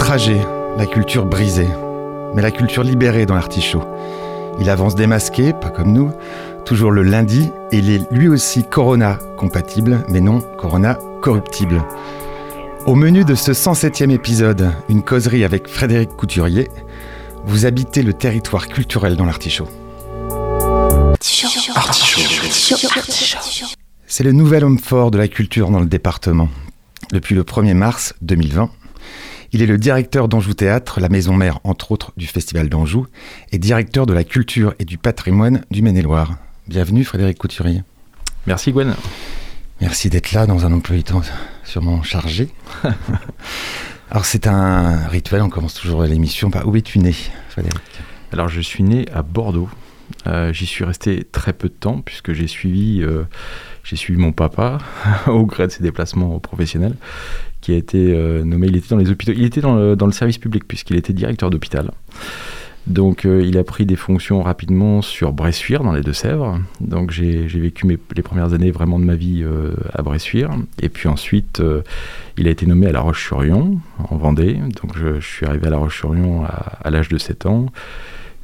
Outragée, la culture brisée, mais la culture libérée dans l'artichaut. Il avance démasqué, pas comme nous, toujours le lundi, et il est lui aussi Corona compatible, mais non Corona corruptible. Au menu de ce 107e épisode, une causerie avec Frédéric Couturier, vous habitez le territoire culturel dans l'artichaut. C'est le nouvel homme fort de la culture dans le département. Depuis le 1er mars 2020, il est le directeur d'Anjou Théâtre, la maison mère entre autres du Festival d'Anjou, et directeur de la culture et du patrimoine du Maine-et-Loire. Bienvenue Frédéric Couturier. Merci Gwen. Merci d'être là dans un emploi du temps sûrement chargé. Alors c'est un rituel, on commence toujours l'émission par où es-tu né Frédéric? Alors je suis né à Bordeaux. Euh, J'y suis resté très peu de temps puisque j'ai suivi, euh, suivi mon papa au gré de ses déplacements professionnels qui a été euh, nommé, il était dans les hôpitaux, il était dans le, service public puisqu'il était directeur d'hôpital. Donc il a pris des fonctions rapidement sur Bressuire dans les Deux-Sèvres. Donc j'ai vécu les premières années vraiment de ma vie à Bressuire. Et puis ensuite il a été nommé à La Roche-sur-Yon en Vendée. Donc je, je suis arrivé à La Roche-sur-Yon à, à l'âge de 7 ans.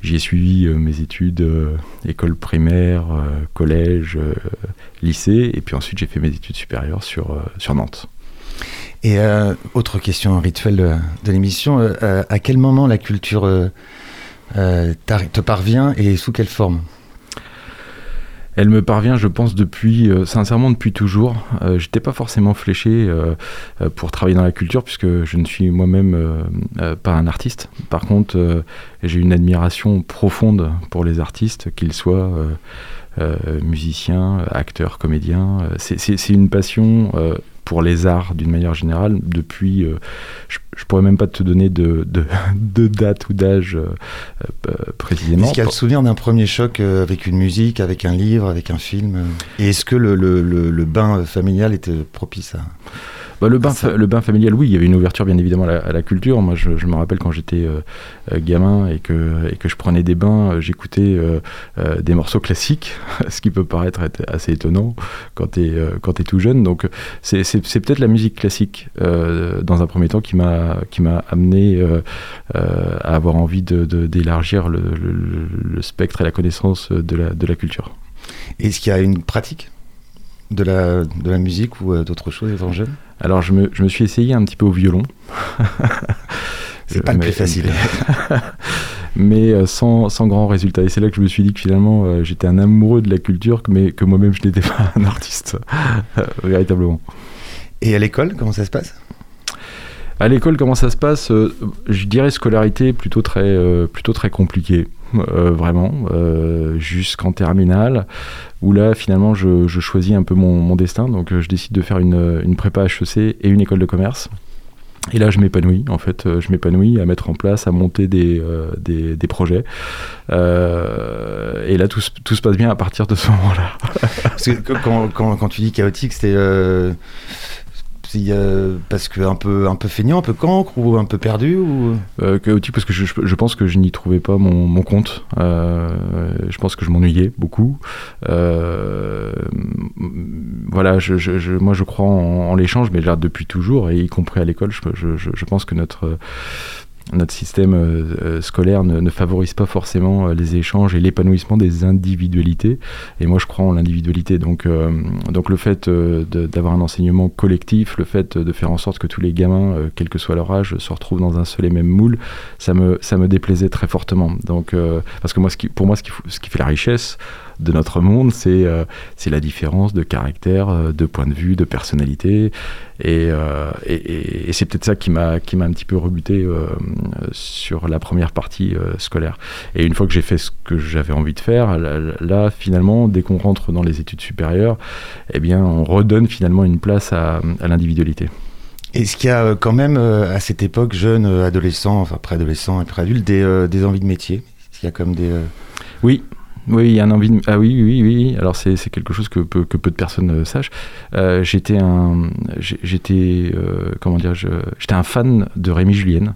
J'y ai suivi euh, mes études, euh, école primaire, euh, collège, lycée. Et puis ensuite j'ai fait mes études supérieures sur, sur Nantes. Et autre question rituelle de, l'émission, à quel moment la culture te parvient et sous quelle forme? Elle me parvient, je pense, depuis, euh, sincèrement, depuis toujours. Euh, J'étais pas forcément fléché euh, euh, pour travailler dans la culture, puisque je ne suis moi-même pas un artiste. Par contre, j'ai une admiration profonde pour les artistes, qu'ils soient musiciens, acteurs, comédiens. C'est une passion. Pour les arts d'une manière générale, depuis, euh, je, je pourrais même pas te donner de, de, de date ou d'âge euh, euh, précisément. Est-ce qu'il y a le souvenir d'un premier choc avec une musique, avec un livre, avec un film? Et est-ce que le, le- le- le bain familial était propice à... Bah, le, bain le familial, oui, il y avait une ouverture bien évidemment à la, à la culture. Moi, je, je me rappelle quand j'étais euh, euh, gamin et que, et que je prenais des bains, euh, j'écoutais euh, des morceaux classiques, ce qui peut paraître être assez étonnant quand tu es, tout jeune. Donc, c'est peut-être la musique classique, dans un premier temps, qui m'a amené à avoir envie d'élargir de, le, le- le spectre et la connaissance de la, de la culture. Est-ce qu'il y a une pratique de la, de la musique ou d'autres choses étant jeune? Alors, je me, je me suis essayé un petit peu au violon. C'est pas le plus facile. mais euh, sans, sans grand résultat. Et c'est là que je me suis dit que finalement euh, j'étais un amoureux de la culture, mais que moi-même je n'étais pas un artiste, véritablement. Et à l'école, comment ça se passe? À l'école, comment ça se passe? Euh, Je dirais scolarité plutôt très, plutôt très compliquée, euh, vraiment, euh, jusqu'en terminale, où là finalement je, choisis un peu mon, destin. Donc euh, je décide de faire une, une prépa HEC et une école de commerce. Et là, je m'épanouis, en fait, je m'épanouis à mettre en place, à monter des, des, des projets. Et là, tout, tout se passe bien à partir de ce moment-là. Parce que quand, quand, quand tu dis chaotique, c'était euh, euh, parce que un peu, un peu feignant, un peu cancre ou un peu perdu ou... Euh, chaotique parce que je, pense que je n'y trouvais pas mon, compte. Euh, je pense que je m'ennuyais beaucoup. Euh, voilà, moi je crois en, l'échange, mais là depuis toujours, et y compris à l'école, je pense que notre notre système euh, euh, scolaire ne, favorise pas forcément euh, les échanges et l'épanouissement des individualités. Et moi, je crois en l'individualité. Donc, donc le fait d'avoir un enseignement collectif, le fait de faire en sorte que tous les gamins, quel que soit leur âge, se retrouvent dans un seul et même moule, ça me, ça me déplaisait très fortement. Donc, parce que moi, ce qui, pour moi, ce qui fait la richesse de notre monde, c'est euh, c'est la différence de caractère, euh, de point de vue, de personnalité. Et, euh, et, et- et c'est peut-être ça qui m'a un petit peu rebuté euh, sur la première partie scolaire. Et une fois que j'ai fait ce que j'avais envie de faire, là, là, finalement, dès qu'on rentre dans les études supérieures, eh bien, on redonne finalement une place à, à l'individualité. Est-ce qu'il y a quand même, à cette époque, jeunes, euh, adolescents, enfin préadolescents et préadultes, des, des envies de métier? Est-ce qu'il y a comme des... Oui, oui, il y a un envie de... Ah oui, oui, oui. Alors c'est c'est quelque chose que peu, que peu de personnes euh, sachent. Euh, j'étais un, j'étais, euh, comment dire, j'étais un fan de Rémi Julienne,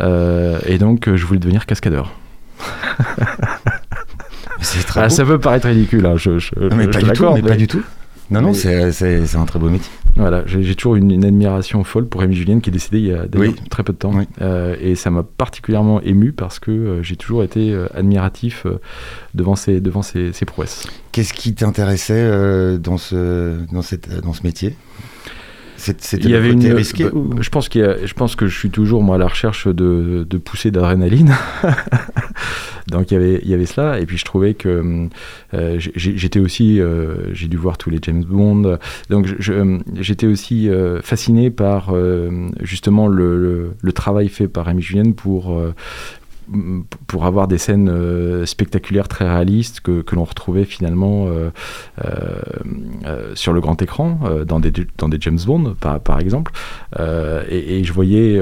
et donc je voulais devenir cascadeur. C'est très Ah, ça peut paraître ridicule, hein, je, je, Non, mais je pas du tout, l'accorde, mais pas du tout. Non, non, Mais- c'est un très beau métier. Voilà, j'ai toujours une, une admiration folle pour Rémi Julienne qui est décédé il y a Oui. très peu de temps. Oui. Euh, et ça m'a particulièrement ému parce que euh, j'ai toujours été euh, admiratif devant, ses, devant ses, ses prouesses. Qu'est-ce qui t'intéressait dans, ce, dans, cette, dans ce métier? C'était Il y avait côté une, risqué bah, ou- je pense qu'il y a- je pense que je suis toujours moi à la recherche de, de poussées d'adrénaline. Donc il y avait il y avait cela et puis je trouvais que euh, j'étais aussi euh, j'ai dû voir tous les James Bond donc je- je- j'étais aussi euh, fasciné par justement le, le- le travail fait par Rémi Julien pour pour avoir des scènes euh, spectaculaires très réalistes que, que l'on retrouvait finalement euh, euh, sur le grand écran dans, des, dans des James Bond par, par exemple. Et, je voyais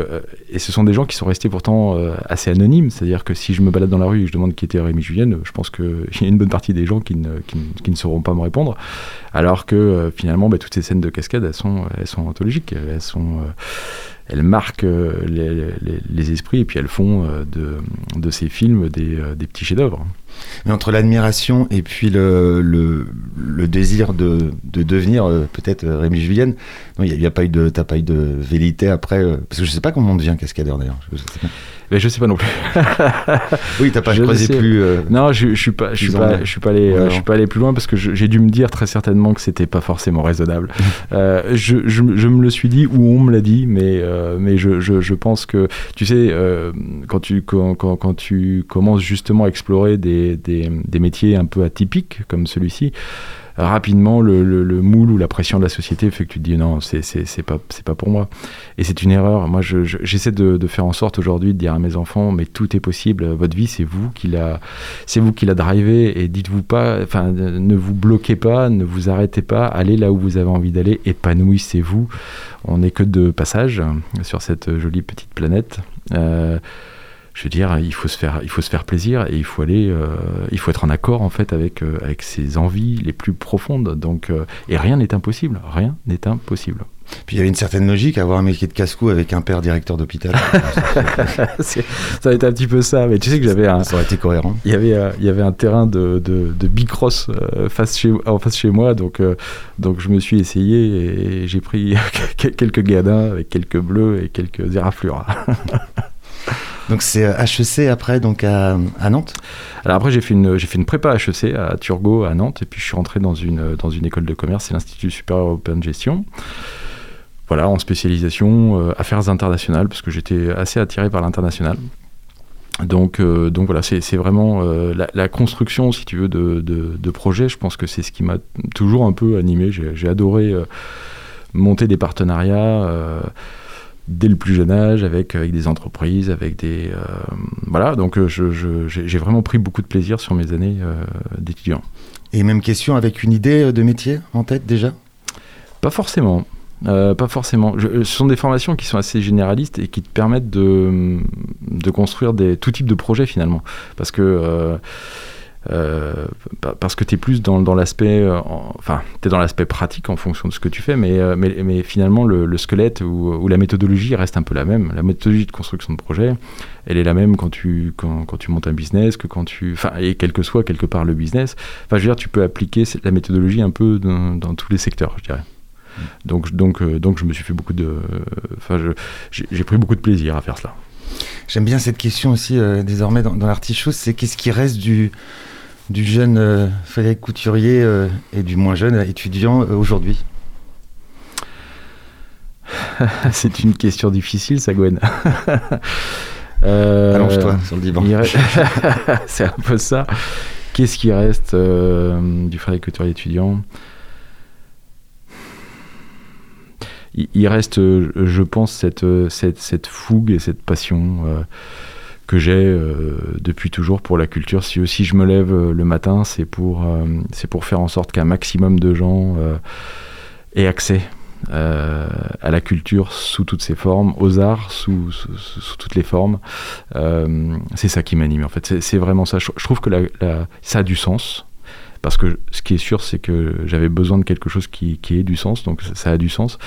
et ce sont des gens qui sont restés pourtant assez anonymes. C'est à dire que si je me balade dans la rue et je demande qui était Rémi Julien je pense qu'il y a une bonne partie des gens qui ne, qui ne, sauront pas me répondre. Alors que finalement bah, toutes ces scènes de cascade elles sont, elles sont anthologiques. Elles sont elles marquent euh, les, esprits et puis elles font euh, de, ces films des, euh, des petits chefs-d'œuvre. Mais entre l'admiration et puis le, désir de, de devenir peut-être Rémi Julienne, il n'y a, a pas eu de, t'as de vérité après, parce que je sais pas comment on devient cascadeur d'ailleurs. Mais je sais pas non plus. Oui, t'as pas Je sais. plus. euh, Non, je, je suis pas, je suis Disons pas, bien. je suis pas allé, euh, Ouais, je suis pas allé plus loin parce que j'ai dû me dire très certainement que c'était pas forcément raisonnable. Euh, je, je, je me le suis dit ou on me l'a dit, mais euh, mais je, pense que tu sais quand tu quand, quand, quand tu commences justement à explorer des, des, des métiers un peu atypiques comme celui-ci. Rapidement, le, le, le moule ou la pression de la société fait que tu te dis non, c'est c'est- pas, pas pour moi. Et c'est une erreur. Moi, je- je- j'essaie de, faire en sorte aujourd'hui de dire à mes enfants, mais tout est possible. Votre vie, c'est vous qui l'a, c'est vous qui l'a drivé. Et dites-vous pas, enfin, ne vous bloquez pas, ne vous arrêtez pas. Allez là où vous avez envie d'aller. Épanouissez-vous. On n'est que de passage sur cette jolie petite planète. Euh, je veux dire, il faut se faire, il faut se faire plaisir et il faut aller, euh, il faut être en accord en fait avec euh, avec ses envies les plus profondes. Donc, euh, et rien n'est impossible. Rien n'est impossible. Puis il y avait une certaine logique à avoir un métier de casse-cou avec un père directeur d'hôpital. Ça a été un petit peu ça. Mais tu sais que j'avais un, Ça aurait été cohérent. il y avait, euh, il y avait un terrain de, de, de bicross euh, face chez, en face chez moi, donc, euh, donc je me suis essayé et j'ai pris quelques gadins avec quelques bleus et quelques éraflures. Donc c'est euh, HEC après, donc à, Nantes? Alors après, j'ai fait une, j'ai fait une prépa HEC à Turgot, à Nantes, et puis je suis rentré dans une, dans une école de commerce, c'est l'Institut supérieur européen de gestion. Voilà, en spécialisation euh, affaires internationales, parce que j'étais assez attiré par l'international. Donc, euh, donc voilà, c'est vraiment euh, la, construction, si tu veux, de, de, projets. Je pense que c'est ce qui m'a toujours un peu animé. J'ai adoré euh, monter des partenariats euh, dès le plus jeune âge avec, avec des entreprises, avec des... euh, voilà, donc euh, je- je- j'ai j'ai vraiment pris beaucoup de plaisir sur mes années euh, d'étudiant. Et même question avec une idée euh, de métier en tête déjà? Pas forcément. Euh, pas forcément. Je- ce sont des formations qui sont assez généralistes et qui te permettent de, de construire des, tout type de projets finalement. Parce que, euh, pa- parce que tu es plus dans, l'aspect. euh, en- Enfin, tu es dans l'aspect pratique en fonction de ce que tu fais, mais, euh, mais, mais finalement, le, le squelette ou, ou la méthodologie reste un peu la même. La méthodologie de construction de projet, elle est la même quand tu, quand, quand tu montes un business, que quand tu. Enfin, et quel que soit quelque part le business. Enfin, je veux dire, tu peux appliquer la méthodologie un peu dans, dans tous les secteurs, je dirais. Donc, donc, euh, donc, je me suis fait beaucoup de. Enfin, j'ai j'ai pris beaucoup de plaisir à faire cela. J'aime bien cette question aussi euh, désormais dans, dans l'artichaut, c'est qu'est-ce qui reste du, du jeune euh, Frédéric Couturier euh, et du moins jeune étudiant euh, aujourd'hui? C'est une question difficile, ça, Gwen. Allonge-toi sur le divan. re- C'est un peu ça. Qu'est-ce qui reste du Frédéric Couturier étudiant? Il, il reste, je pense, cette, cette, cette fougue et cette passion que j'ai euh, depuis toujours pour la culture. Si je me lève euh, le matin, c'est pour, euh, c'est pour faire en sorte qu'un maximum de gens aient accès à la culture sous toutes ses formes, aux arts sous, toutes les formes. C'est ça qui m'anime en fait. C'est- vraiment ça. Je, trouve que ça a du sens. Parce que ce qui est sûr, c'est que j'avais besoin de quelque chose qui, ait du sens, donc ça a du sens.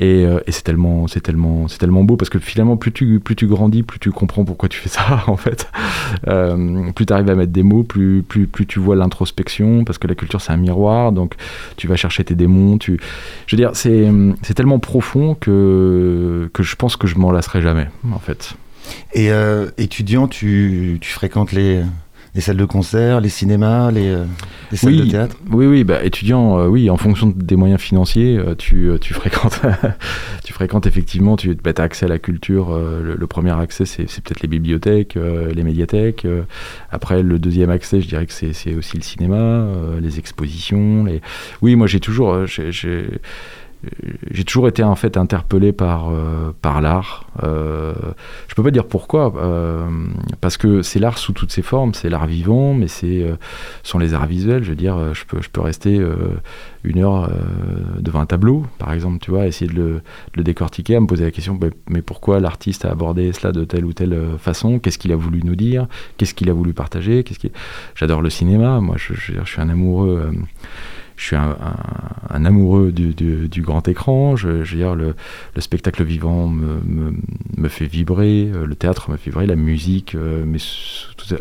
Et, euh, et c'est tellement, c'est tellement, c'est tellement beau parce que finalement, plus tu, plus tu grandis, plus tu comprends pourquoi tu fais ça en fait. Euh, plus tu arrives à mettre des mots, plus, plus, plus tu vois l'introspection parce que la culture c'est un miroir, donc tu vas chercher tes démons. Tu, je veux dire, c'est, c'est tellement profond que que je pense que je m'en lasserai jamais en fait. Et euh, étudiant, tu, tu fréquentes les, les salles de concert, les cinémas, les, euh, les salles de théâtre Oui, oui, bah, étudiant, euh, oui, en fonction des moyens financiers, euh, tu, euh, tu fréquentes, tu fréquentes effectivement, tu as accès à la culture. le, le premier accès, c'est peut-être les bibliothèques, les médiathèques. après, le deuxième accès, je dirais que c'est aussi le cinéma, les expositions. Les... Oui, moi, j'ai toujours, j'ai toujours été en fait interpellé par, euh, par l'art. Euh, je peux pas dire pourquoi, euh, parce que c'est l'art sous toutes ses formes, c'est l'art vivant, mais c'est euh, sont les arts visuels. Je veux dire, je peux, je peux rester une heure devant un tableau, par exemple, tu vois, essayer de le, décortiquer, à me poser la question, bah, mais pourquoi l'artiste a abordé cela de telle ou telle façon? Qu'est-ce qu'il a voulu nous dire? Qu'est-ce qu'il a voulu partager? J'adore le cinéma. Moi, je suis un amoureux. Je suis un, amoureux du, grand écran. Je, le, le spectacle vivant me, fait vibrer, euh, le théâtre me fait vibrer, la musique, euh, mais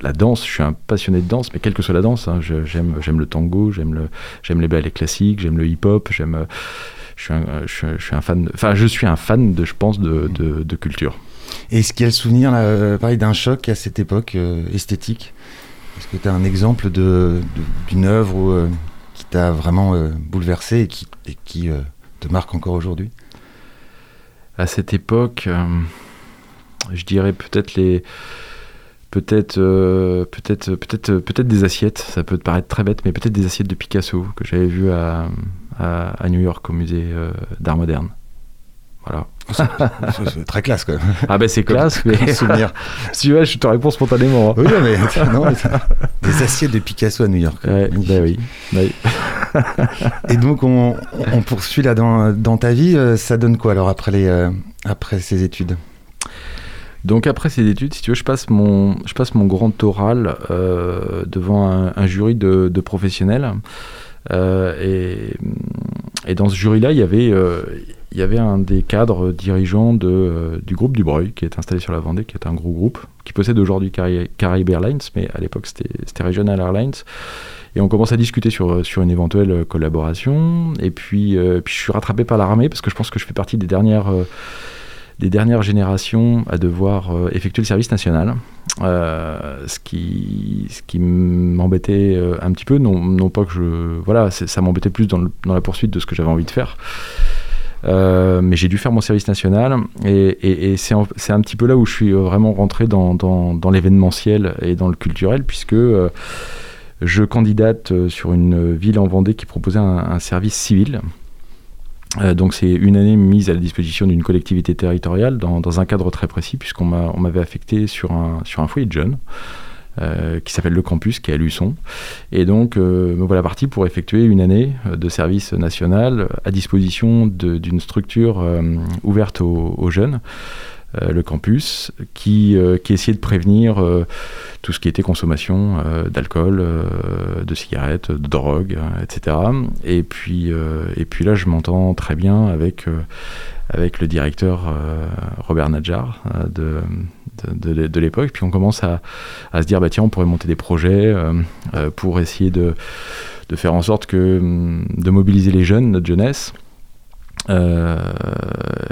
la danse. Je suis un passionné de danse, mais quelle que soit la danse, hein, j'aime le tango, j'aime le j'aime les ballets classiques, j'aime le hip-hop, euh, Je suis, un, fan, enfin je suis un fan de, je pense, de, culture. Et est-ce qu'il y a le souvenir, pareil, d'un choc à cette époque esthétique? Est-ce que tu as un exemple d'une œuvre où, t'a vraiment euh, bouleversé et qui, euh, te marque encore aujourd'hui? À cette époque, euh, je dirais peut-être les peut-être peut-être peut-être peut-être des assiettes. Ça peut paraître très bête, mais peut-être des assiettes de Picasso que j'avais vues à, New York au musée d'art moderne. Voilà. C'est très classe, quand même. Ah ben c'est classe, Comme mais souvenir. si tu vois, je te réponds spontanément. hein. Oui, non, mais, non, mais ça- des assiettes de Picasso à New York. Ouais, ben oui. oui. Et donc, on, on poursuit là dans, dans ta vie. euh, Ça donne quoi alors après, les, euh, après ces études? Donc après ces études, si tu veux, je passe mon, je passe mon grand oral euh, devant un, un jury de, de professionnels. Euh, et, et dans ce jury-là, il y avait, il y avait un des cadres dirigeants de, euh, du groupe du Breuil, qui est installé sur la Vendée, qui est un gros groupe, qui possède aujourd'hui Cari- Caraïbes Airlines, mais à l'époque c'était Regional Airlines. Et on commence à discuter sur, sur une éventuelle collaboration. Et puis, euh, je suis rattrapé par l'armée, parce que je pense que je fais partie des dernières... euh, des dernières générations à devoir euh, effectuer le service national. Euh, ce qui, ce qui m'embêtait euh, un petit peu, non, pas que je. Voilà, ça m'embêtait plus dans la poursuite de ce que j'avais envie de faire. Euh, mais j'ai dû faire mon service national et, c'est un, petit peu là où je suis euh, vraiment rentré dans, l'événementiel et dans le culturel puisque euh, je candidate sur une ville en Vendée qui proposait un, service civil. Donc c'est une année mise à la disposition d'une collectivité territoriale dans, un cadre très précis puisqu'on m'a- on m'avait affecté sur un, sur un foyer de jeunes euh, qui s'appelle le campus, qui est à Luçon. Et donc euh, me voilà parti pour effectuer une année euh, de service national à disposition d'une structure ouverte aux, aux jeunes. le campus, qui, qui essayait de prévenir tout ce qui était consommation d'alcool, de cigarettes, de drogue, etc. Et puis, et puis là, je m'entends très bien avec, avec le directeur Robert Nadjar de, de, l'époque. Puis on commence à, à se dire, bah, tiens, on pourrait monter des projets euh, euh, pour essayer de, de faire en sorte que, de mobiliser les jeunes, notre jeunesse, Euh,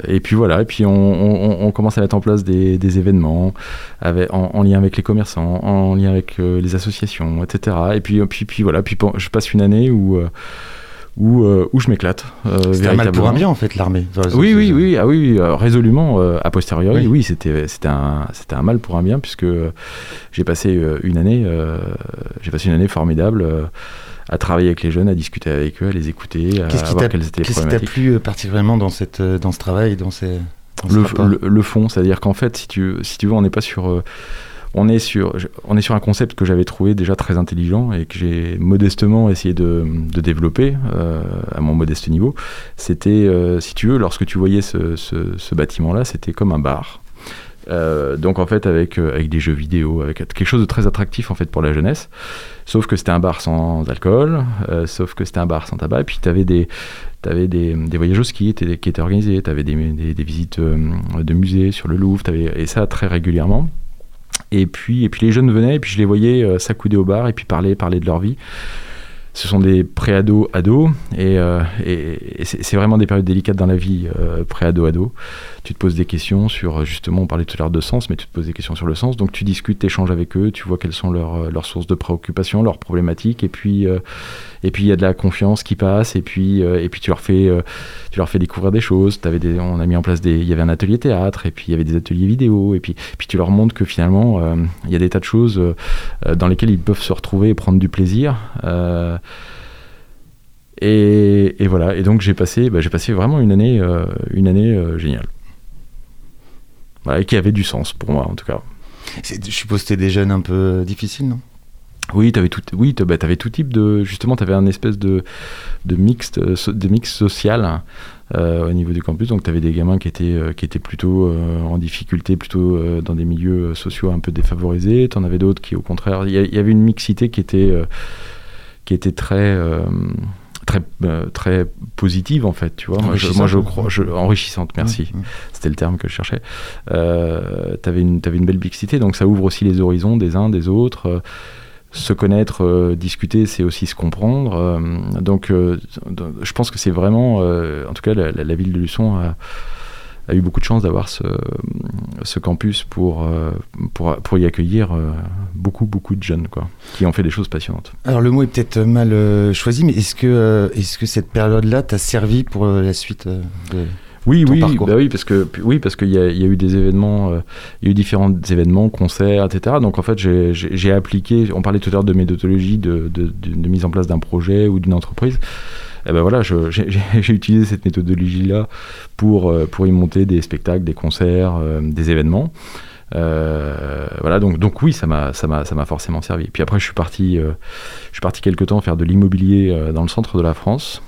et puis voilà, et puis on, commence à mettre en place des, événements en, en lien avec les commerçants, en lien avec les associations, etc. Et puis, puis, puis voilà, puis je passe une année où, où, euh, où je m'éclate. euh, C'était un mal pour un bien en fait l'armée. Enfin, Oui, oui, oui, ah oui, euh, résolument, euh, a posteriori, Oui. oui, c'était, c'était un, c'était un mal pour un bien, puisque euh, j'ai passé une année, j'ai passé une année formidable à travailler avec les jeunes, à discuter avec eux, à les écouter, à qui voir quelles étaient les qu'est-ce qui t'a plu particulièrement dans, cette, dans ce travail, dans ces, dans ce le, le, le fond, c'est-à-dire qu'en fait, si tu, si tu veux, on n'est pas sur, on est sur, on est sur un concept que j'avais trouvé déjà très intelligent et que j'ai modestement essayé de, développer euh, à mon modeste niveau. C'était, euh, si tu veux, lorsque tu voyais ce, bâtiment-là, c'était comme un bar. Euh, donc en fait avec, des jeux vidéo, avec quelque chose de très attractif en fait pour la jeunesse. Sauf que c'était un bar sans alcool, sauf que c'était un bar sans tabac. Et puis tu avais des, t'avais des, des qui étaient, qui étaient organisés, tu avais des, des, visites de musées sur le Louvre, et ça très régulièrement. Et puis, et puis les jeunes venaient, et puis je les voyais euh, s'accouder au bar, et puis parler, parler de leur vie. Ce sont des pré-ados, ados, et, euh, c'est vraiment des périodes délicates dans la vie, euh, pré-ado, ado. Tu te poses des questions sur, justement, on parlait tout à l'heure de sens, mais tu te poses des questions sur le sens. Donc tu discutes, tu échanges avec eux, tu vois quelles sont leurs, euh, sources de préoccupation, leurs problématiques, et puis euh, et puis il y a de la confiance qui passe, et puis et puis tu leur fais tu leur fais découvrir des choses. On a mis en place des, il y avait un atelier théâtre, et puis il y avait des ateliers vidéo, et puis puis tu leur montres que finalement il y a des tas de choses dans lesquelles ils peuvent se retrouver et prendre du plaisir. Et, et voilà. Et donc j'ai passé, bah, j'ai passé vraiment une année, euh, une année euh, géniale. Voilà, et qui avait du sens pour moi en tout cas. Je suppose que c'était des jeunes un peu euh, difficiles, non? Oui, tu avais tout, oui, bah, t'avais tout type de, justement, tu avais un espèce de, de mix, so- de mix social euh, au niveau du campus. Donc, tu avais des gamins qui étaient, qui étaient plutôt euh, en difficulté, plutôt euh, dans des milieux sociaux un peu défavorisés. Tu en avais d'autres qui, au contraire, il y, avait une mixité qui était, qui était très, euh, très, euh, très positive en fait. Tu vois, moi, je, moi, je Enrichissante. crois, je- enrichissante. Merci c'était le terme que je cherchais. Euh, tu avais une, t'avais une belle mixité, donc ça ouvre aussi les horizons des uns, des autres. Euh, se connaître, euh, discuter, c'est aussi se comprendre. Donc, je pense que c'est vraiment, en tout cas, la, la- la ville de Luçon a, a eu beaucoup de chance d'avoir ce, ce campus pour, euh, pour, pour y accueillir euh, beaucoup, beaucoup de jeunes, quoi, qui ont fait des choses passionnantes. Alors le mot est peut-être mal euh, choisi, mais est-ce que, est-ce que cette période-là t'a servi pour la suite de... Oui, oui, bah oui, parce que oui, parce qu'il y, y a eu des événements, euh, il y a eu différents événements, concerts, etc. Donc en fait, j'ai appliqué. On parlait tout à l'heure de méthodologie, de, de- de- de mise en place d'un projet ou d'une entreprise. Et ben voilà, j'ai utilisé cette méthodologie-là pour euh, pour y monter des spectacles, des concerts, euh, des événements. Euh, voilà, donc oui, ça m'a forcément servi. Puis après, je suis parti, je suis parti quelque temps faire de l'immobilier dans le centre de la France.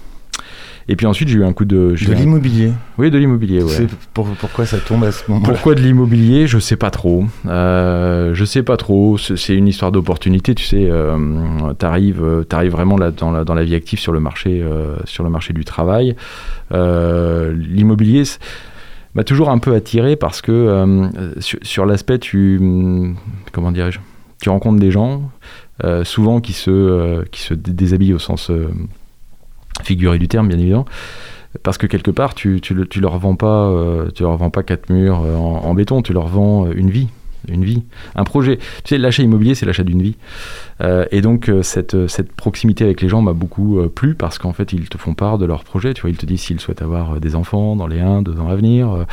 Et puis ensuite, j'ai eu un coup de De un- l'immobilier. oui, de l'immobilier, ouais. Pour- pourquoi ça tombe à ce moment-là? Pourquoi de l'immobilier? Je sais pas trop. Euh, je sais pas trop. C'est une histoire d'opportunité, tu sais. Euh, T'arrives, euh, t'arrives vraiment là dans la, dans la vie active sur le marché, euh, sur le marché du travail. Euh, l'immobilier m'a toujours un peu attiré parce que sur, sur l'aspect, tu, hum, comment dirais-je, tu rencontres des gens souvent qui se, qui se dé- déshabillent au sens figuré du terme, bien évidemment parce que quelque part tu, tu, le- tu leur vends pas euh, tu leur vends pas quatre murs euh, en, en béton tu leur vends euh, une vie une vie un projet. Tu sais l'achat immobilier c'est l'achat d'une vie. Euh, et donc euh, cette, cette proximité avec les gens m'a beaucoup euh, plu parce qu'en fait ils te font part de leur projet. Tu vois ils te disent s'ils souhaitent avoir euh, des enfants dans les 1 2 ans à venir Euh,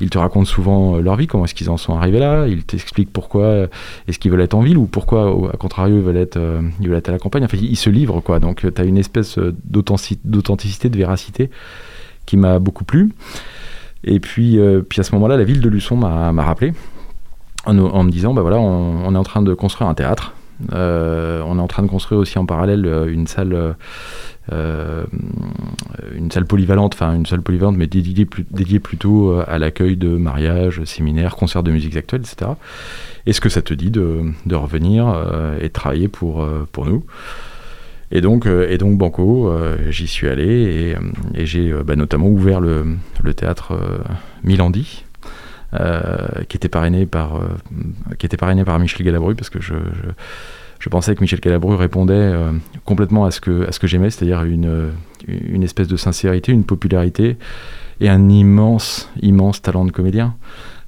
ils te racontent souvent euh, leur vie comment est-ce qu'ils en sont arrivés là. Ils t'expliquent pourquoi euh, est-ce qu'ils veulent être en ville ou pourquoi à contrario ils veulent être euh, ils veulent être à la campagne. Enfin ils se livrent quoi. Donc tu as une espèce euh, d'authentic- d'authenticité de véracité qui m'a beaucoup plu. Et puis, euh, puis à ce moment-là, la ville de Luçon m'a rappelé en, me disant, bah voilà, on, est en train de construire un théâtre. Euh, on est en train de construire aussi en parallèle euh, une salle, euh, une salle polyvalente, enfin une salle polyvalente, mais dédiée, plutôt à l'accueil de mariages, séminaires, concerts de musique actuelle, etc. Est-ce que ça te dit de, revenir et de travailler pour, nous? Et donc, et donc Banco, j'y suis allé et, j'ai bah, notamment ouvert le, le théâtre Milandi, qui était parrainé par euh, qui était parrainé par Michel Galabru parce que je, je- pensais que Michel Calabru répondait euh, complètement à ce que, à ce que j'aimais, c'est-à-dire une, euh, une espèce de sincérité, une popularité et un immense, immense talent de comédien.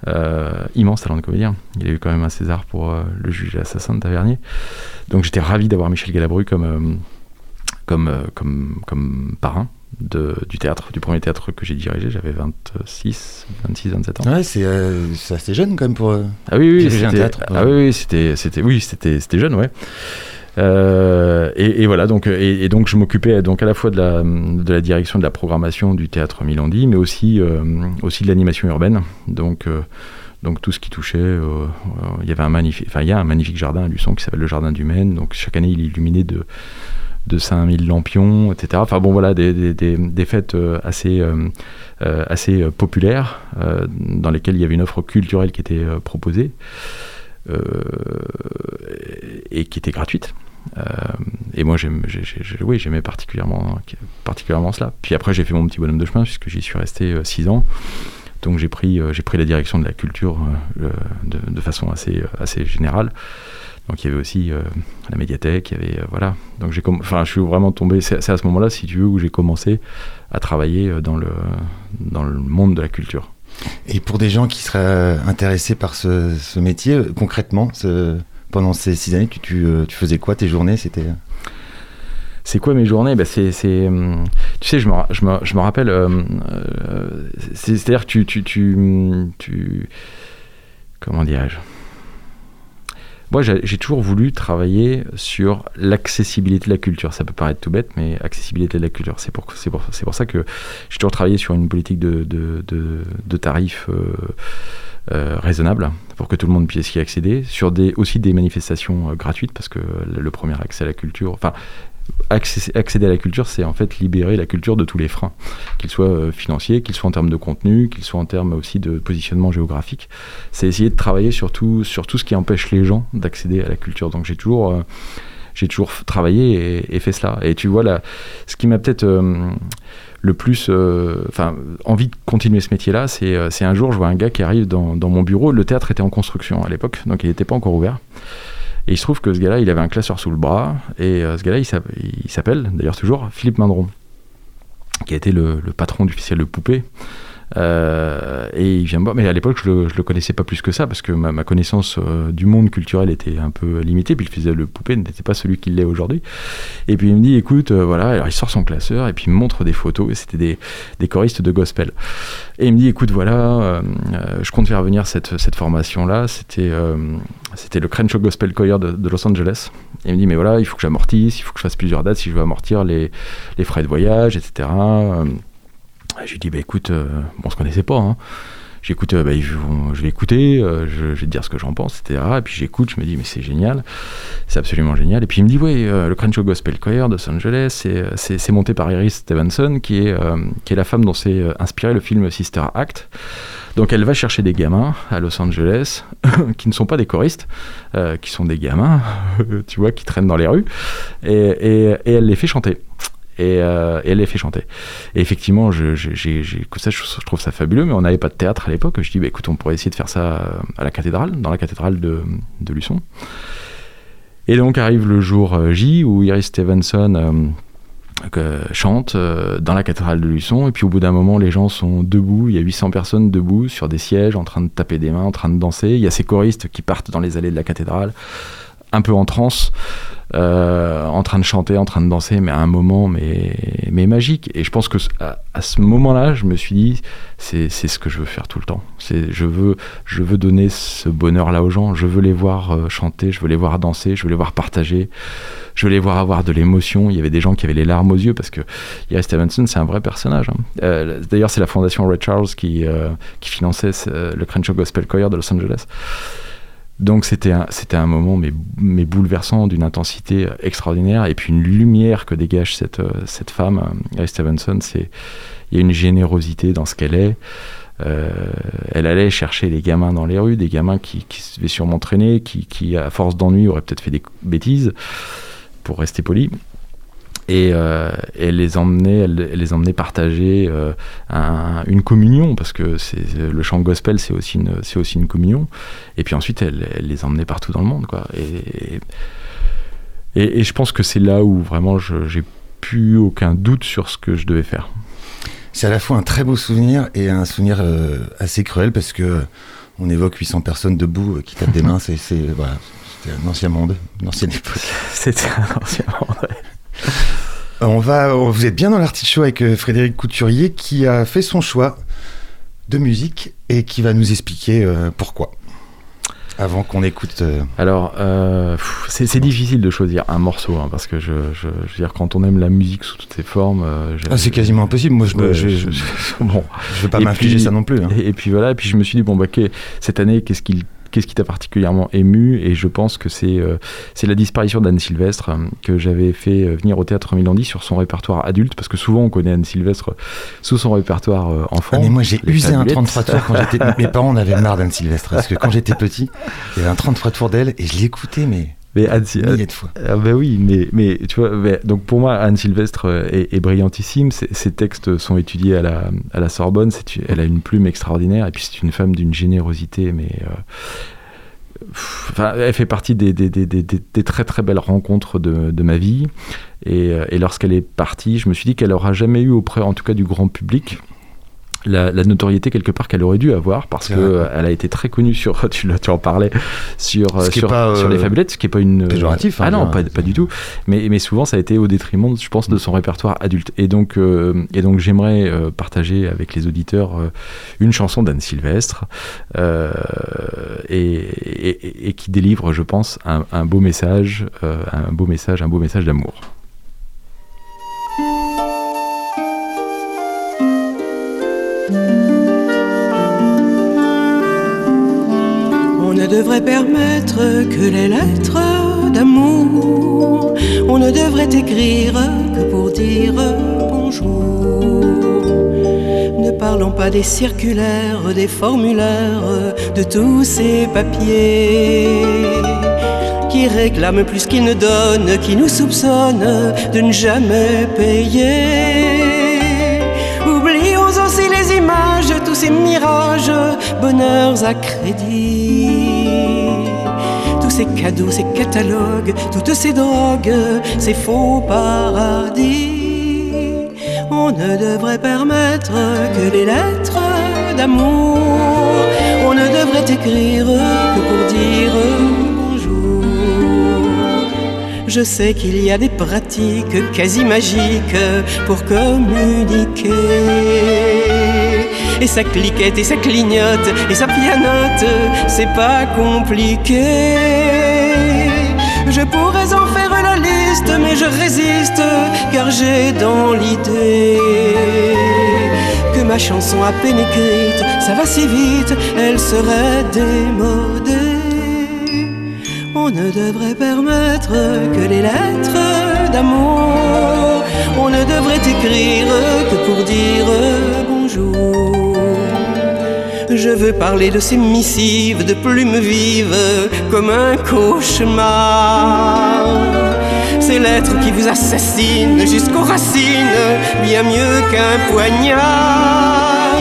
Euh, immense talent de comédien. Il a eu quand même un César pour euh, le juge et l'assassin de Tavernier. Donc j'étais ravi d'avoir Michel Galabru comme, euh, comme, euh, comme, comme parrain de, du théâtre, du premier théâtre que j'ai dirigé. J'avais 26, 26, 27 ans. Ouais, c'est euh, assez jeune quand même pour. euh, Ah oui, oui, Diriger un Ah oui, c'était, c'était, oui, c'était, c'était jeune, ouais. Euh, et, et voilà, donc, et, et donc je m'occupais donc à la fois de la, de la direction de la programmation du théâtre Milandi, mais aussi, euh, aussi de l'animation urbaine. Donc, donc tout ce qui touchait, il y avait un magnifique, enfin il y a un magnifique jardin à Luçon qui s'appelle le jardin du Maine. Donc chaque année il est illuminé de de 5000 lampions, etc. Enfin bon voilà, des, des, des, fêtes euh, assez, euh, euh, assez populaires dans lesquelles il y avait une offre culturelle qui était proposée et qui était gratuite. Et moi, j'aime- j'ai- j'ai- j'ai- oui, j'aimais particulièrement, particulièrement cela. Puis après, j'ai fait mon petit bonhomme de chemin puisque j'y suis resté 6 ans. Donc j'ai pris, j'ai pris la direction de la culture de, de façon assez, assez générale. Donc il y avait aussi euh, la médiathèque, il y avait euh, voilà. Donc j'ai, enfin, je suis vraiment tombé. C'est, à ce moment-là, si tu veux, où j'ai commencé à travailler euh, dans le dans le monde de la culture. Et pour des gens qui seraient intéressés par ce, ce métier, concrètement, ce- pendant ces six années, tu, tu, tu faisais quoi tes journées? C'était C'est quoi mes journées? Ben c'est, tu sais, je me, je me, je me rappelle, euh, c'est, c'est-à-dire que tu, tu, tu, tu- comment dirais-je? Moi, j'ai, toujours voulu travailler sur l'accessibilité de la culture. Ça peut paraître tout bête, mais accessibilité de la culture. C'est pour, pour, pour ça que j'ai toujours travaillé sur une politique de, de, de, tarifs euh, euh, raisonnables pour que tout le monde puisse y accéder. Sur des, aussi des manifestations euh, gratuites, parce que le, premier accès à la culture, enfin, accéder à la culture, c'est en fait libérer la culture de tous les freins, qu'ils soient euh, financiers, qu'ils soient en termes de contenu, qu'ils soient en termes aussi de positionnement géographique. C'est essayer de travailler sur tout, sur tout ce qui empêche les gens d'accéder à la culture. Donc j'ai toujours, euh, toujours travaillé et, fait cela. Et tu vois, là, ce qui m'a peut-être euh, le plus envie de continuer ce métier-là, c'est un jour, je vois un gars qui arrive dans mon bureau. Le théâtre était en construction à l'époque, donc il n'était pas encore ouvert. Et il se trouve que ce gars-là, il avait un classeur sous le bras. Et euh, ce gars-là, il s'app- il s'appelle, d'ailleurs toujours, Philippe Mindron, qui a été le, patron du festival de Poupée. Euh, et il vient me voir, mais à l'époque je le, je le connaissais pas plus que ça parce que ma, connaissance euh, du monde culturel était un peu limitée. Puis le festival de Poupée n'était pas celui qu'il est aujourd'hui. Et puis il me dit, écoute, euh, voilà, alors il sort son classeur et puis il me montre des photos. Et c'était des, choristes de gospel. Et il me dit, écoute, voilà, je compte faire venir cette, formation-là. C'était c'était le Crenshaw Gospel Choir de, Los Angeles. Et il me dit, mais voilà, il faut que j'amortisse, il faut que je fasse plusieurs dates si je veux amortir les frais de voyage, etc. Euh, lui dis, bah écoute, euh, bon, on se connaissait pas, hein. J'écoute, euh, bah, je, vais écouter, euh, je, vais te dire ce que j'en pense, etc. Et puis j'écoute, je me dis, mais c'est génial, c'est absolument génial. Et puis il me dit, oui, euh, le Crenshaw Gospel Choir de Los Angeles, c'est- c'est monté par Iris Stevenson, qui est, euh, qui est la femme dont s'est euh, inspiré le film Sister Act. Donc elle va chercher des gamins à Los Angeles qui ne sont pas des choristes, euh, qui sont des gamins, tu vois, qui traînent dans les rues, et elle les fait chanter. Et, euh, et elle les fait chanter. Et effectivement, je, j'ai, ça, je, trouve ça fabuleux, mais on n'avait pas de théâtre à l'époque. Je dis, bah, écoute, on pourrait essayer de faire ça euh, à la cathédrale, dans la cathédrale de, Luçon. Et donc arrive le jour euh, J où Iris Stevenson chante dans la cathédrale de Luçon. Et puis au bout d'un moment, les gens sont debout. Il y a 800 personnes debout sur des sièges, en train de taper des mains, en train de danser. Il y a ces choristes qui partent dans les allées de la cathédrale, un peu en transe. euh, en train de chanter, en train de danser, mais à un moment mais, mais magique. Et je pense que à, ce moment-là, je me suis dit, c'est ce que je veux faire tout le temps. Je veux je veux donner ce bonheur-là aux gens. Je veux les voir euh, chanter, je veux les voir danser, je veux les voir partager, je veux les voir avoir de l'émotion. Il y avait des gens qui avaient les larmes aux yeux parce que Iris Stevenson, c'est un vrai personnage. hein. Euh, D'ailleurs, c'est la fondation Ray Charles qui qui finançait le Crenshaw Gospel Choir de Los Angeles. Donc c'était un, c'était un moment mais, bouleversant, d'une intensité extraordinaire, et puis une lumière que dégage cette, euh, femme, euh, Iris Stevenson, c'est, il y a une générosité dans ce qu'elle est. Euh, elle allait chercher les gamins dans les rues, des gamins qui, qui se devaient sûrement traîner, qui, qui, à force d'ennui, auraient peut-être fait des bêtises, pour rester poli. Et, euh, et les emmenait, elle, elle les emmenait partager euh, un- une communion, parce que c'est, le chant gospel, c'est aussi une, c'est aussi une communion. Et puis ensuite, elle, elle les emmenait partout dans le monde, quoi. Et, Et, et je pense que c'est là où vraiment j'ai plus aucun doute sur ce que je devais faire. C'est à la fois un très beau souvenir et un souvenir euh, assez cruel parce que on évoque 800 personnes debout qui tapent des mains. C'est, voilà, c'était un ancien monde, une ancienne époque. C'était un ancien monde. Euh, On va, on- vous êtes bien dans l'artichaut avec euh, Frédéric Couturier qui a fait son choix de musique et qui va nous expliquer euh, pourquoi. Avant qu'on écoute. euh, Alors, c'est difficile de choisir un morceau, hein, parce que je, je, je veux dire, quand on aime la musique sous toutes ses formes... Ah, c'est quasiment impossible. Moi, je ne Ouais, bon, je veux pas m'infliger ça non plus. hein. Et, et puis voilà, et puis je me suis dit, bon, bah, cette année, qu'est-ce qu'il qu'est-ce qui t'a particulièrement ému Et je pense que c'est euh, c'est la disparition d'Anne Sylvestre euh, que j'avais fait euh, venir au théâtre Milandi sur son répertoire adulte, parce que souvent on connaît Anne Sylvestre sous son répertoire enfant. Ah, mais moi, j'ai usé un fabulettes. 33 tours quand j'étais. Mes parents en avaient marre d'Anne Sylvestre. Parce que quand j'étais petit, il y avait un 33 tours d'elle et je l'écoutais, mais Mais Anne, milliers de fois. Ah ben oui, mais, mais tu vois, donc pour moi, Anne Sylvestre euh, est, est brillantissime. Ses, ses textes sont étudiés à la, à la Sorbonne. Elle a une plume extraordinaire et puis c'est une femme d'une générosité, mais. euh, Enfin, elle fait partie des, des, des, des- très très belles rencontres de, de ma vie. Et, euh, et lorsqu'elle est partie, je me suis dit qu'elle aura jamais eu auprès, en tout cas du grand public, la, la notoriété quelque part qu'elle aurait dû avoir parce que euh, elle a été très connue sur tu, tu en parlais sur euh, sur, pas, sur les euh, fabulettes ce qui est pas une péjoratif, hein, ah non pas, pas du tout. Mais, mais souvent ça a été au détriment je pense de son répertoire adulte. Et donc euh, et donc j'aimerais euh, partager avec les auditeurs euh, une chanson d'Anne Sylvestre euh, et, et- et qui délivre je pense un, un beau message euh, un beau message un beau message d'amour devrait permettre que les lettres d'amour. On ne devrait écrire que pour dire bonjour. Ne parlons pas des circulaires, des formulaires, de tous ces papiers qui réclament plus qu'ils ne donnent, qui nous soupçonnent de ne jamais payer. Oublions aussi les images, tous ces mirages, bonheurs à crédit. Ces cadeaux, ces catalogues, toutes ces drogues, ces faux paradis. On ne devrait permettre que les lettres d'amour. On ne devrait écrire que pour dire bonjour. Je sais qu'il y a des pratiques quasi magiques pour communiquer. Et ça cliquette et ça clignote et ça pianote, c'est pas compliqué. Je pourrais en faire la liste, mais je résiste car j'ai dans l'idée que ma chanson à peine écrite, ça va si vite, elle serait démodée. On ne devrait permettre que les lettres d'amour. On ne devrait écrire que pour dire bonjour. Je veux parler de ces missives de plumes vives comme un cauchemar. Ces lettres qui vous assassinent jusqu'aux racines, bien mieux qu'un poignard.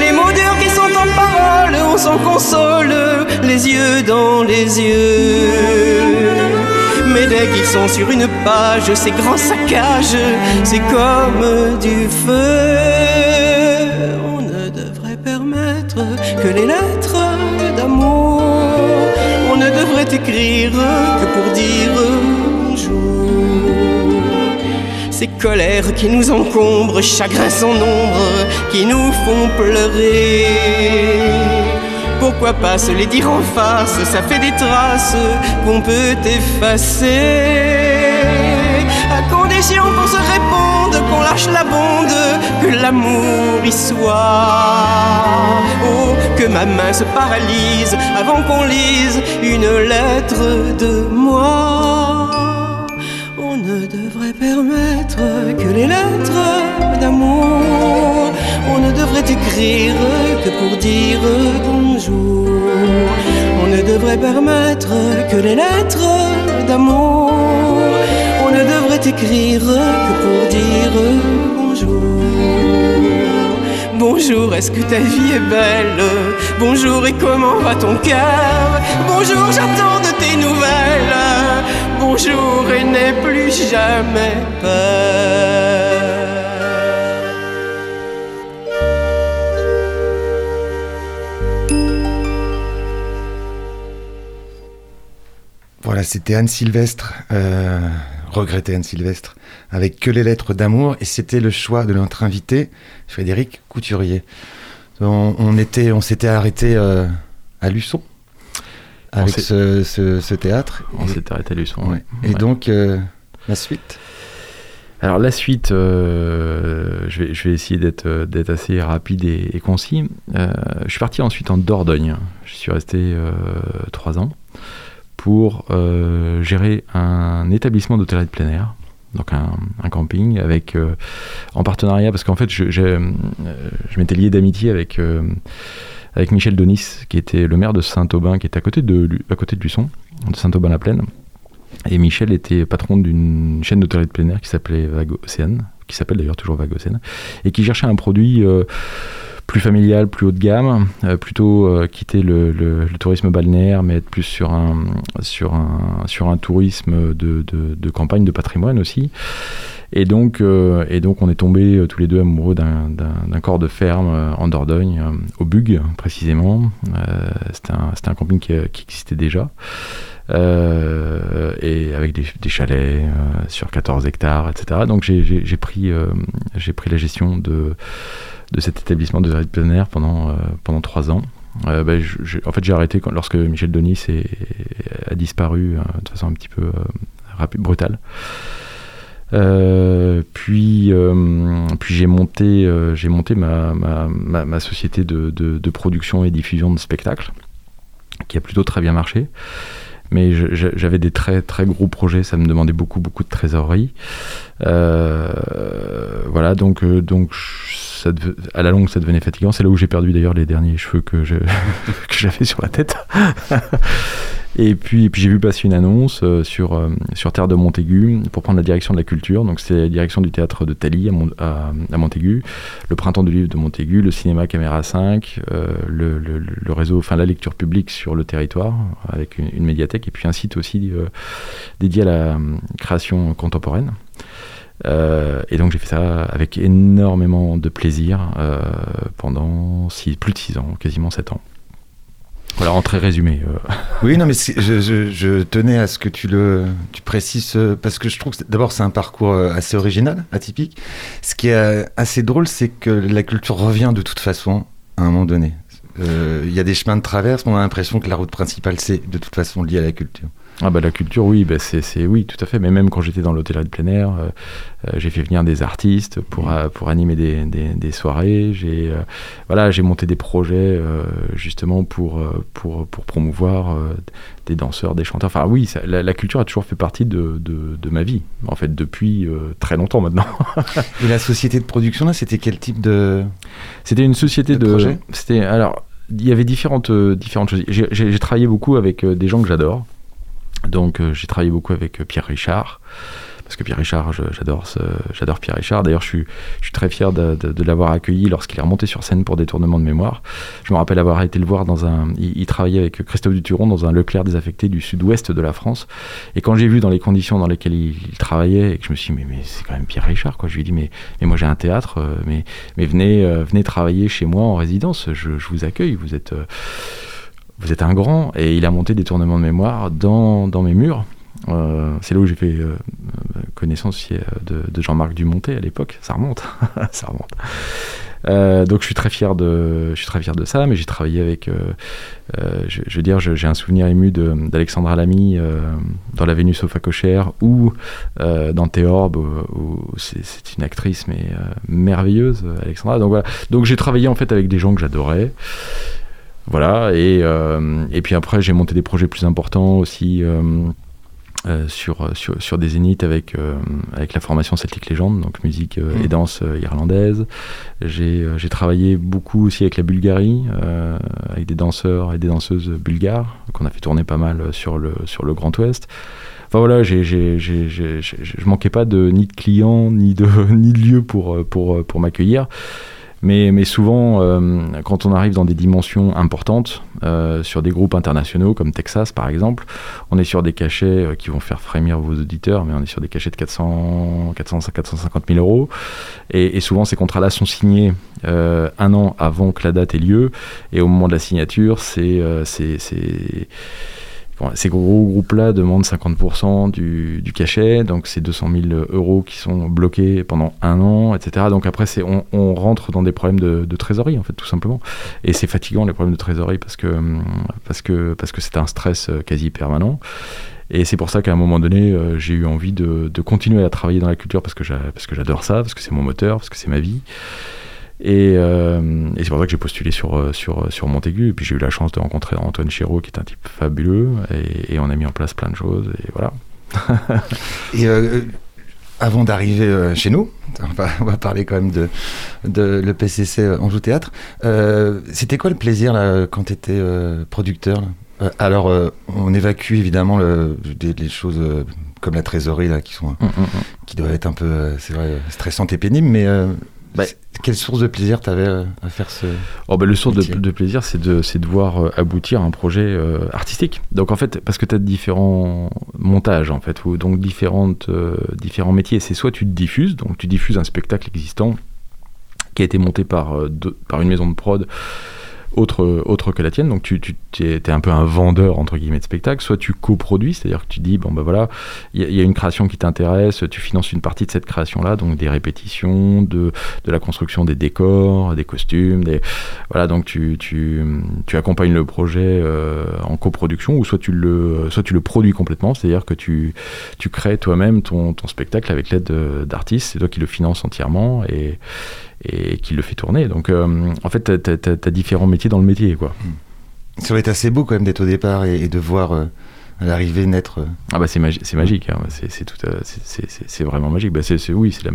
Les mots durs qui sont en parole, on s'en console, les yeux dans les yeux. Mais dès qu'ils sont sur une page, ces grands saccages, c'est comme du feu. Que les lettres d'amour. On ne devrait écrire que pour dire bonjour. Ces colères qui nous encombrent, chagrins sans nombre, qui nous font pleurer. Pourquoi pas se les dire en face, ça fait des traces qu'on peut effacer. Condition qu'on se réponde, qu'on lâche la bonde, que l'amour y soit. Oh, que ma main se paralyse avant qu'on lise une lettre de moi. On ne devrait permettre que les lettres d'amour. On ne devrait écrire que pour dire bonjour. On ne devrait permettre que les lettres d'amour. On ne devrait écrire que pour dire bonjour. Bonjour, est-ce que ta vie est belle? Bonjour, et comment va ton cœur? Bonjour, j'attends de tes nouvelles. bonjour et n'aie plus jamais peur. Voilà, c'était Anne Sylvestre, euh, regrettée Anne Sylvestre, avec Que les lettres d'amour, et c'était le choix de notre invité, Frédéric Couturier. On, on était, on s'était arrêté euh, à Luçon avec ce, ce- ce théâtre. On s'est arrêté à Luçon. ouais. Et Ouais. donc euh, la suite? Alors la suite, euh, je, vais, je vais essayer d'être euh, d'être assez rapide et, et concis. Je suis parti ensuite en Dordogne. Je suis resté trois ans pour euh, gérer un établissement d'hôtellerie de plein air, donc un, camping avec euh, en partenariat parce qu'en fait je, euh, m'étais lié d'amitié avec avec Michel Donis qui était le maire de Saint-Aubin qui est à côté de à côté de Luçon, de Saint-Aubin-la-Plaine. Et Michel était patron d'une chaîne d'hôtellerie de plein air qui s'appelait Vague qui s'appelle d'ailleurs toujours Vague et qui cherchait un produit plus familial, plus haut de gamme, euh, plutôt euh, quitter le, tourisme balnéaire, mais être plus sur un, sur un, sur un tourisme de, de- campagne, de patrimoine aussi. Et donc, euh, et donc on est tombés tous les deux amoureux d'un- corps de ferme en Dordogne, au Bug précisément. C'était un, un camping qui, existait déjà. Et avec des, des chalets sur 14 hectares, etc. Donc j'ai- pris, j'ai pris la gestion de, de cet établissement de de plein euh, pendant trois ans. Euh, je- en fait, j'ai arrêté lorsque Michel Denis a disparu euh, de façon un petit peu euh, brutale. Puis, j'ai monté, j'ai monté ma, société de production et diffusion de spectacles, qui a plutôt très bien marché. Mais j'avais des très très gros projets, ça me demandait beaucoup beaucoup de trésorerie. Euh, voilà, donc euh, donc à la longue ça devenait fatigant. C'est là où j'ai perdu d'ailleurs les derniers cheveux que j'avais sur la tête. Et puis, puis j'ai vu passer une annonce euh, sur, euh, sur Terre de Montaigu pour prendre la direction de la culture. Donc c'était la direction du théâtre de Thalie à, Mont- à, à Montaigu, le printemps du livre de Montaigu, le cinéma Caméra 5, euh, le, le- le réseau, enfin la lecture publique sur le territoire avec une, médiathèque et puis un site aussi euh, dédié à la euh, création contemporaine. Euh, et donc j'ai fait ça avec énormément de plaisir pendant six- plus de 6 ans, quasiment 7 ans. Voilà, en très résumé. euh. Oui, non, mais je, je- tenais à ce que tu le tu précises euh, parce que je trouve que d'abord c'est un parcours euh, assez original, atypique. Ce qui est assez drôle, c'est que la culture revient de toute façon à un moment donné. Il y a des chemins de traverse, mais on a l'impression que la route principale c'est de toute façon lié à la culture. Ah bah la culture, oui, bah c'est, oui, tout à fait. Mais même quand j'étais dans l'hôtellerie de plein air, euh, euh, j'ai fait venir des artistes pour, euh, pour animer des, des, des soirées. J'ai euh, voilà, j'ai monté des projets euh, justement pour, pour, pour promouvoir des danseurs, des chanteurs. Enfin oui, ça- la, la culture a toujours fait partie de, de, de ma vie, en fait, depuis très longtemps maintenant. Et la société de production là, c'était quel type de C'était une société De de. C'était alors il y avait différentes différentes choses. J'ai- travaillé beaucoup avec des gens que j'adore. Donc euh, j'ai travaillé beaucoup avec euh, Pierre Richard parce que Pierre Richard, j'adore Pierre Richard. D'ailleurs, je suis je suis très fier de, l'avoir accueilli lorsqu'il est remonté sur scène pour des tournements de mémoire. Je me rappelle avoir été le voir dans un. Il, il travaillait avec Christophe Duturon dans un Leclerc désaffecté du sud-ouest de la France. Et quand j'ai vu dans les conditions dans lesquelles il, il travaillait et que je me suis dit mais, mais c'est quand même Pierre Richard quoi. Je lui ai dit mais mais moi j'ai un théâtre, euh, mais mais venez, venez travailler chez moi en résidence, je, je vous accueille, vous êtes, vous êtes un grand. Et il a monté des tournements de mémoire dans, dans mes murs. Euh, c'est là où j'ai fait euh, connaissance de, de Jean-Marc Dumontet à l'époque. Ça remonte, ça remonte. Euh, donc je suis très fier de, je suis très fier de ça, mais j'ai travaillé avec, je, veux dire, j'ai un souvenir ému de- d'Alexandra Lamy euh, dans La Vénus au Facochère ou dans Théorbe, où, c'est une actrice mais merveilleuse, Alexandra. Donc voilà, donc j'ai travaillé en fait avec des gens que j'adorais. Voilà, et, euh, et puis après j'ai monté des projets plus importants aussi. euh, euh, sur, sur, sur des zéniths avec, avec la formation Celtic Legend, donc musique euh, et Mm. danse irlandaise. J'ai travaillé beaucoup aussi avec la Bulgarie, avec des danseurs et des danseuses bulgares, qu'on a fait tourner pas mal sur le, sur le Grand Ouest. Enfin voilà, je manquais pas de, ni de clients, ni de, ni de lieux pour, pour, pour m'accueillir. Mais, mais souvent, euh, quand on arrive dans des dimensions importantes, euh, sur des groupes internationaux comme Texas par exemple, on est sur des cachets euh, qui vont faire frémir vos auditeurs, mais on est sur des cachets de 400, 400 450 000 euros. Et, et souvent, ces contrats-là sont signés euh, un an avant que la date ait lieu. Et au moment de la signature, c'est ces gros groupes-là demandent 50% du, du cachet, donc c'est 200 000 euros qui sont bloqués pendant un an, etc. Donc après, on, rentre dans des problèmes de, trésorerie, en fait, tout simplement. Et c'est fatigant, les problèmes de trésorerie, parce que, parce que, parce que c'est un stress euh, quasi permanent. Et c'est pour ça qu'à un moment donné, euh, j'ai eu envie de, continuer à travailler dans la culture, parce que, parce que j'adore ça, parce que c'est mon moteur, parce que c'est ma vie. Et, euh, et c'est pour ça que j'ai postulé sur, euh, sur, sur Montaigu. Et puis j'ai eu la chance de rencontrer Antoine Chéreau, qui est un type fabuleux. Et, et on a mis en place plein de choses. Et voilà. Et euh, avant d'arriver euh, chez nous, on va, on va parler quand même de, de le PCC Anjou Théâtre. Euh, C'était quoi le plaisir là, quand tu étais producteur là? Euh, Alors, euh, on évacue évidemment le- des, des choses euh, comme la trésorerie là, qui, sont, Hum, hum, hum. qui doivent être un peu, euh, c'est vrai, stressantes et pénibles, mais euh, Bah, quelle source de plaisir tu avais à faire ce. Oh, bah, le source de, plaisir, c'est de, de voir euh, aboutir un projet euh, artistique. Donc en fait, parce que tu as différents montages, en fait, ou donc différentes, euh, différents métiers. C'est soit tu te diffuses, donc tu diffuses un spectacle existant qui a été monté par, euh, par une maison de prod autre, que la tienne, donc tu, es, un peu un vendeur entre guillemets de spectacle, soit tu coproduis, c'est-à-dire que tu dis, bon ben voilà, il y, a- une création qui t'intéresse, tu finances une partie de cette création-là, donc des répétitions, de, la construction des décors, des costumes, voilà, donc tu, accompagnes le projet euh, en coproduction, ou soit tu le, soit tu le produis complètement, c'est-à-dire que tu, crées toi-même ton, ton spectacle avec l'aide de- d'artistes, c'est toi qui le finances entièrement, et et qui le fait tourner. Donc, euh, en fait, tu as, différents métiers dans le métier, quoi. Ça doit être assez beau quand même d'être au départ et, et de voir euh, l'arrivée naître. euh, Ah bah c'est magi c'est magique, hein. c'est tout, c'est- vraiment magique. Bah oui, c'est la,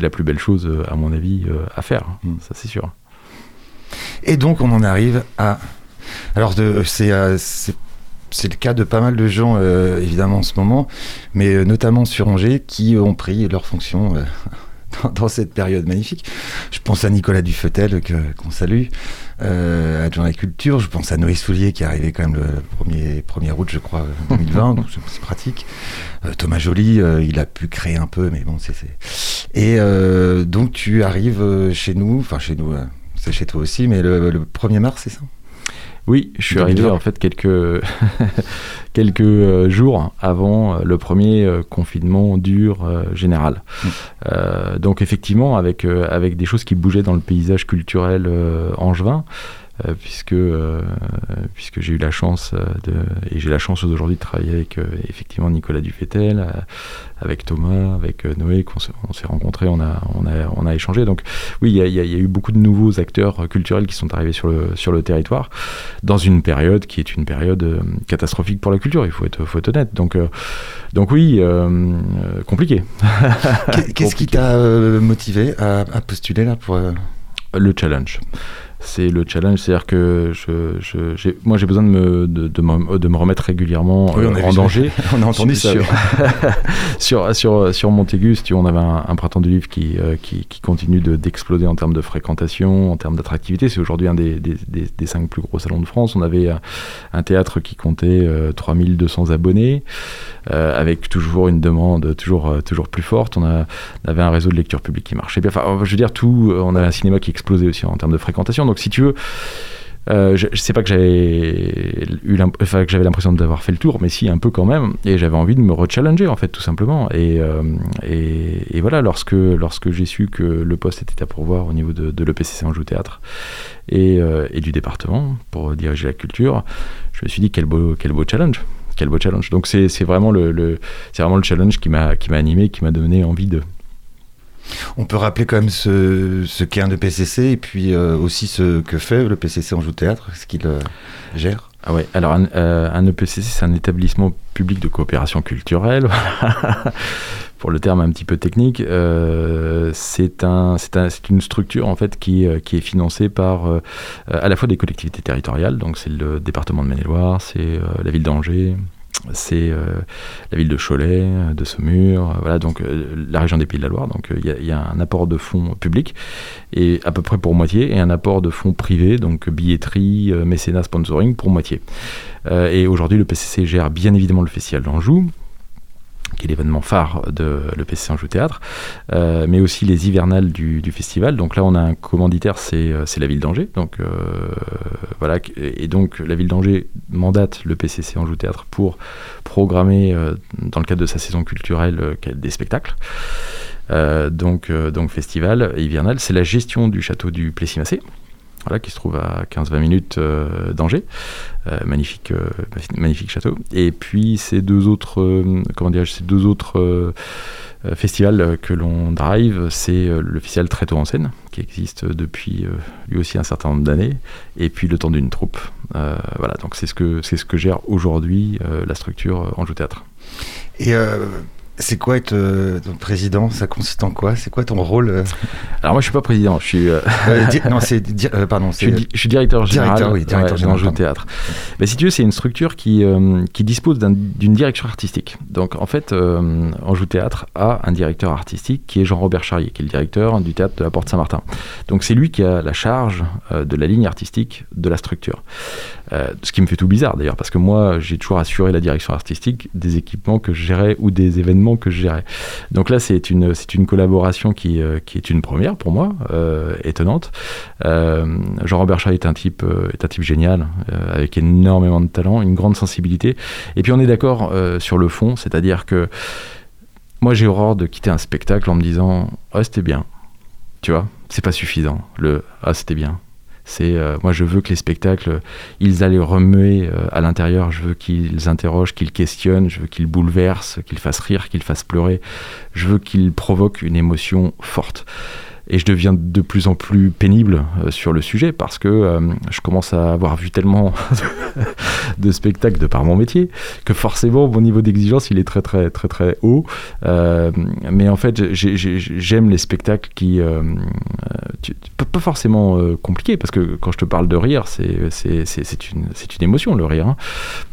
la plus belle chose à mon avis à faire, Mm. ça c'est sûr. Et donc on en arrive à. Alors c'est c'est le cas de pas mal de gens euh, évidemment en ce moment, mais notamment sur Angers qui ont pris leur fonction euh, dans, cette période magnifique. Je pense à Nicolas Dufetel qu'on salue, euh, adjoint à la culture. Je pense à Noé Soulier qui est arrivé quand même le 1er, 1er août je crois 2020, donc c'est pratique. Euh, Thomas Joly, euh, il a pu créer un peu, mais bon c'est. Et euh, donc tu arrives chez nous, enfin chez nous. c'est chez toi aussi, mais le, le 1er mars, c'est ça? Oui, je suis 2020. arrivé en fait quelques, quelques euh, jours avant euh, le premier euh, confinement dur général. Mm. Euh, donc effectivement, avec, avec des choses qui bougeaient dans le paysage culturel angevin, puisque, euh, puisque j'ai eu la chance euh, de, et j'ai la chance aujourd'hui de travailler avec euh, effectivement Nicolas Dufetel, euh, avec Thomas, avec euh, Noé, qu'on s'est on s'est rencontrés, on a, on, a, on a échangé. Donc oui, il y a, y y eu beaucoup de nouveaux acteurs euh, culturels qui sont arrivés sur le, sur le territoire dans une période qui est une période euh, catastrophique pour la culture, il faut être, faut être honnête. Donc, euh, donc oui, euh, euh, compliqué. Qu'est- Qu'est-ce qui t'a euh, motivé à, à postuler là pour euh, Le challenge. C'est le challenge, c'est-à-dire que je, je- j'ai- moi j'ai besoin de me, de, de me, de me remettre régulièrement Oui, euh, en ça. danger. On a entendu ça. sur, oui. sur, sur, sur Montaigu, si tu on avait un, un printemps du livre qui, euh, qui, qui continue de- d'exploser en termes de fréquentation, en termes d'attractivité. C'est aujourd'hui un des, des, des- des cinq plus gros salons de France. On avait un, un théâtre qui comptait euh, 3200 abonnés, euh, avec toujours une demande toujours, euh, toujours plus forte. On, a, on avait un réseau de lecture publique qui marchait bien. Enfin, je veux dire, tout, on avait un cinéma qui explosait aussi en termes de fréquentation. Donc, si tu veux, euh, je, sais pas que j'avais eu enfin, que j'avais l'impression d'avoir fait le tour, mais si un peu quand même, et j'avais envie de me rechallenger en fait tout simplement. Et, euh, voilà, lorsque lorsque j'ai su que le poste était à pourvoir au niveau de, de l'EPCC Anjou Théâtre et, euh, et du département pour diriger la culture, je me suis dit quel beau quel beau challenge, quel beau challenge. Donc c'est c'est vraiment le, le c'est vraiment le challenge qui m'a qui m'a animé, qui m'a donné envie de On peut rappeler quand même ce, qu'est un EPCC et puis euh, aussi ce que fait le PCC en joue théâtre, ce qu'il euh, gère. Ah un, euh, un EPCC, c'est un établissement public de coopération culturelle, pour le terme un petit peu technique. Euh, c'est un, c'est un, c'est une structure en fait qui, euh, est financée par euh, à la fois des collectivités territoriales, donc c'est le département de Maine-et-Loire, c'est euh, la ville d'Angers, c'est la ville de Cholet, de Saumur, voilà, donc la région des Pays de la Loire. Donc il y, a un apport de fonds publics, et à peu près pour moitié, et un apport de fonds privés, donc billetterie, mécénat, sponsoring pour moitié. et aujourd'hui, le PCC gère bien évidemment le Festival d'Anjou, qui est l'événement phare de l'EPC Anjou Théâtre, euh, mais aussi les hivernales du, festival. Donc là, on a un commanditaire, c'est euh, la ville d'Angers. Donc euh, voilà, et donc la ville d'Angers mandate le PCC Anjou Théâtre pour programmer dans le cadre de sa saison culturelle des spectacles. donc, donc festival hivernal, c'est la gestion du château du Plessis-Massé qui se trouve à 15-20 minutes euh, d'Angers. Euh, magnifique, euh, magnifique château. Et puis ces deux autres, comment dirais ces deux autres festivals que l'on drive, c'est le festival Très tôt en scène, qui existe depuis lui aussi un certain nombre d'années, et puis le temps d'une troupe. voilà, donc c'est ce que c'est ce que gère aujourd'hui la structure Anjou Théâtre. Et c'est quoi être euh, président? Ça consiste en quoi? C'est quoi ton rôle euh? Alors moi je suis pas président, je suis. Euh, non, c'est pardon. Je suis, je suis, directeur général. Directeur, oui, directeur général. théâtre. Mais si tu veux, c'est une structure qui qui dispose d'une direction artistique. Donc en fait, Anjou Théâtre a un directeur artistique qui est Jean-Robert Charrier, qui est le directeur du théâtre de la Porte Saint-Martin. Donc c'est lui qui a la charge de la ligne artistique de la structure. Ce qui me fait tout bizarre d'ailleurs, parce que moi j'ai toujours assuré la direction artistique des équipements que je gérais ou des événements que je gérais. Donc là, c'est une, c'est une collaboration qui, euh, qui est une première pour moi, euh, étonnante. Euh, Jean-Robert Chat est un type, est un type génial, avec énormément de talent, une grande sensibilité. Et puis on est d'accord sur le fond, c'est-à-dire que moi j'ai horreur de quitter un spectacle en me disant ah c'était bien, tu vois, c'est pas suffisant. Le ah c'était bien, c'est euh, moi, je veux que les spectacles, ils allaient remuer euh, à l'intérieur. Je veux qu'ils interrogent, qu'ils questionnent. Je veux qu'ils bouleversent, qu'ils fassent rire, qu'ils fassent pleurer. Je veux qu'ils provoquent une émotion forte et je deviens de plus en plus pénible euh, sur le sujet parce que euh, je commence à avoir vu tellement de spectacles de par mon métier que forcément mon niveau d'exigence il est très très très très haut euh, mais en fait j'aime les spectacles qui pas forcément compliqués parce que quand je te parle de rire c'est une, une émotion le rire hein.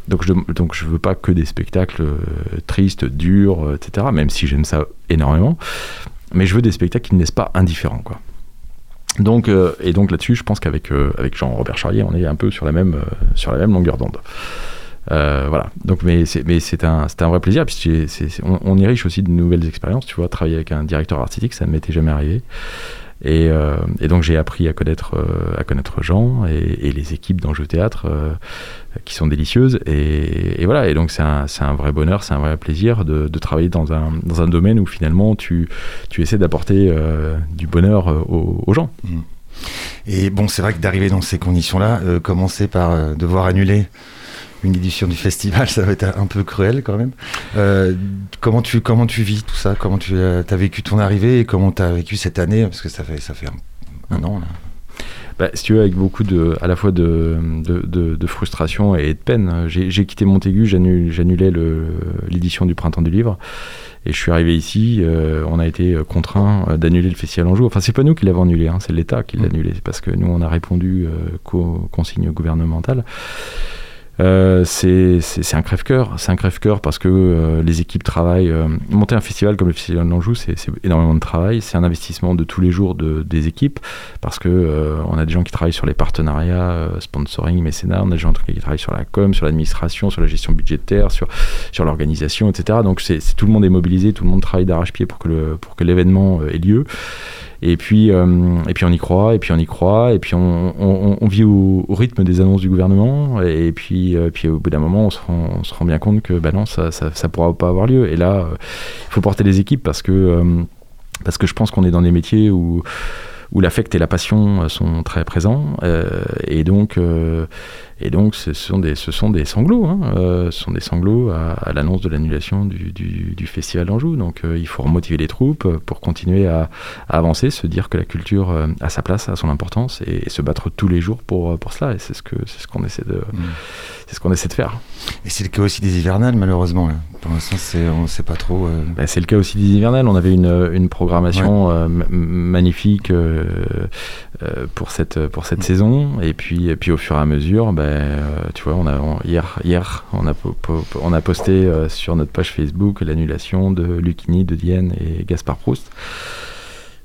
donc je donc je veux pas que des spectacles tristes durs etc même si j'aime ça énormément mais je veux des spectacles qui ne laissent pas indifférents, quoi. Donc, euh, et donc là-dessus, je pense qu'avec euh, avec Jean-Robert Charrier, on est un peu sur la même, euh, sur la même longueur d'onde. voilà. Donc, mais c'est, mais c'est un, un vrai plaisir. Puis on, est riche aussi de nouvelles expériences. Tu vois, travailler avec un directeur artistique, ça ne m'était jamais arrivé. Et, donc j'ai appris à connaître, à connaître Jean et, les équipes d'Enjeu Théâtre qui sont délicieuses. Et, voilà, et donc c'est un, un, vrai bonheur, c'est un vrai plaisir de, travailler dans un, un domaine où finalement tu, essaies d'apporter du bonheur aux, aux gens. Mmh. Et bon, c'est vrai que d'arriver dans ces conditions-là, commencer par devoir annuler une édition du festival, ça va être un peu cruel quand même. Euh, comment, tu, comment tu vis tout ça? Comment tu as vécu ton arrivée et comment tu as vécu cette année? Parce que ça fait, ça fait un, an là. Bah, si tu veux, avec beaucoup de, à la fois de, de, frustration et de peine. J'ai quitté Montaigu, j'annulais l'édition du Printemps du Livre. Et je suis arrivé ici, euh, on a été contraint d'annuler le Festival Anjou. Enfin, c'est pas nous qui l'avons annulé, hein, c'est l'État qui l'a mmh. annulé. parce que nous, on a répondu euh, qu'aux consignes gouvernementales. Euh, c'est un crève-cœur. C'est un crève-cœur parce que euh, les équipes travaillent. Euh, monter un festival comme le Festival d'Anjou, c'est énormément de travail. C'est un investissement de tous les jours de, des équipes parce que on a des gens qui travaillent sur les partenariats, sponsoring, mécénat. On a des gens qui travaillent sur la com, sur l'administration, sur la gestion budgétaire, sur, l'organisation, etc. Donc tout le monde est mobilisé, tout le monde travaille d'arrache-pied pour que l'événement ait lieu. Et puis, euh, et puis on y croit, et puis on y croit, et puis on, vit au, rythme des annonces du gouvernement, et puis, euh, puis au bout d'un moment, on se, rend, bien compte que bah non, ça, ça pourra pas avoir lieu. Et là, euh, il faut porter les équipes parce que, parce que je pense qu'on est dans des métiers où où l'affect et la passion sont très présents. et donc, et donc, ce sont des, ce sont des sanglots. Hein, euh, ce sont des sanglots à, l'annonce de l'annulation du, du, festival d'Anjou. Donc, euh, il faut remotiver les troupes pour continuer à, avancer, se dire que la culture euh, a sa place, a son importance, et, se battre tous les jours pour, pour cela. Et c'est ce que c'est ce qu'on essaie de mm. c'est ce qu'on essaie de faire. Et c'est le cas aussi des hivernales, malheureusement. Là. Pour l'instant, c'est, on ne sait pas trop. euh. Bah, c'est le cas aussi des hivernales. On avait une, une programmation ma- magnifique pour cette, pour cette saison. Et puis, et puis au fur et à mesure, euh, tu vois, on a, hier, on, a, posté euh, sur notre page Facebook l'annulation de Lucchini, de Dienne et Gaspard Proust.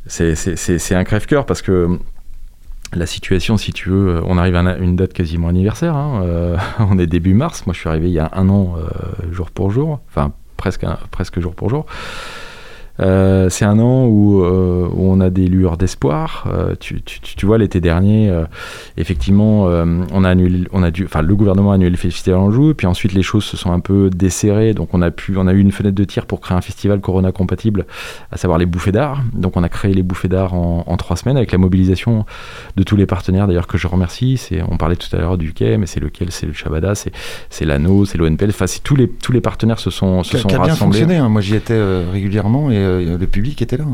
C'est, un crève-cœur parce que la situation, si tu veux, on arrive à un- une date quasiment anniversaire. hein, euh, on est début mars. Moi, je suis arrivé il y a un an, euh, jour pour jour. Enfin, presque jour pour jour. Euh, c'est un an où, euh, où on a des lueurs d'espoir. Euh, tu, tu- tu- tu vois, l'été dernier, effectivement, on a annulé, on a dû, enfin, le gouvernement a annulé le festival Anjou, et puis ensuite les choses se sont un peu desserrées. Donc on a pu, on a eu une fenêtre de tir pour créer un festival Corona compatible, à savoir les bouffées d'art. Donc on a créé les bouffées d'art en, en trois semaines avec la mobilisation de tous les partenaires, d'ailleurs que je remercie. C'est, on parlait tout à l'heure du quai, mais c'est lequel, c'est le Shabada, c'est, c'est l'ANO, c'est l'ONPL. Enfin, c'est tous les, tous les partenaires se sont, se Qui sont qui a bien rassemblés. fonctionné. hein. Moi, j'y étais régulièrement et le public était là.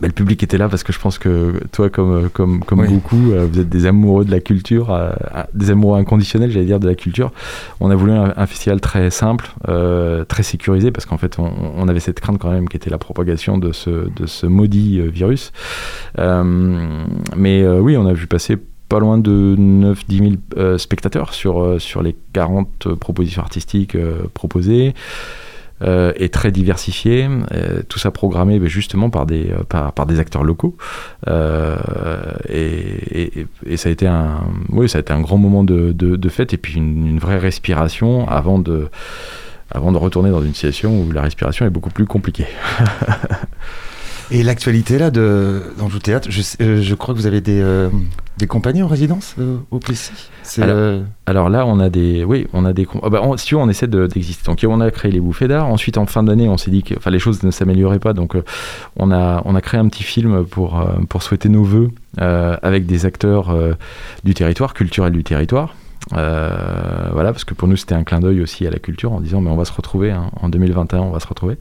Bah, le public était là parce que je pense que toi, comme, comme, comme Oui. beaucoup, euh, vous êtes des amoureux de la culture, euh, euh, des amoureux inconditionnels, j'allais dire, de la culture. On a voulu un, un festival très simple, euh, très sécurisé, parce qu'en fait, on, on avait cette crainte quand même qui était la propagation de ce, de ce maudit euh, virus. Euh, mais euh, oui, on a vu passer pas loin de 9-10 000 euh, spectateurs sur, euh, sur les 40 propositions artistiques euh, proposées euh, et très diversifié. euh, tout ça programmé ben, justement par des, euh, par, par des acteurs locaux. Euh, et, ça a été un, oui, ça a été un grand moment de, de, fête et puis une, une vraie respiration avant de, avant de retourner dans une situation où la respiration est beaucoup plus compliquée. Et l'actualité là de d'Anjou Théâtre, je, euh, je crois que vous avez des, euh, des compagnies en résidence euh, au Plessis? Alors, Alors là, on a des, oui, on a des, ah bah, on- si on essaie de- d'exister. Donc on a créé les bouffées d'art. Ensuite, en fin d'année, on s'est dit que, enfin, les choses ne s'amélioraient pas. Donc on a, on a créé un petit film pour, pour souhaiter nos voeux euh, avec des acteurs du territoire, culturels du territoire. Euh, voilà, parce que pour nous, c'était un clin d'œil aussi à la culture en disant, mais on va se retrouver hein, en 2021, on va se retrouver.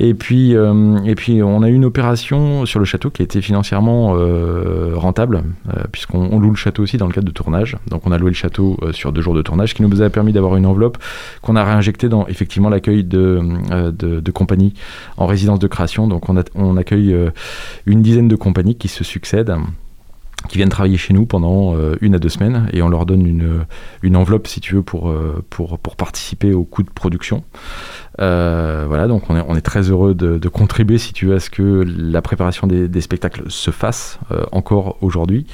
Et puis, euh, et puis, on a eu une opération sur le château qui a été financièrement euh, rentable, euh, puisqu'on on loue le château aussi dans le cadre de tournage. Donc, on a loué le château sur deux jours de tournage, qui nous a permis d'avoir une enveloppe qu'on a réinjectée dans effectivement l'accueil de, de, compagnies en résidence de création. Donc, on, accueille une dizaine de compagnies qui se succèdent qui viennent travailler chez nous pendant une à deux semaines et on leur donne une, une enveloppe si tu veux pour, pour, pour participer au coût de production. Euh, voilà, donc on est, très heureux de, contribuer, si tu veux, à ce que la préparation des, spectacles se fasse euh, encore aujourd'hui,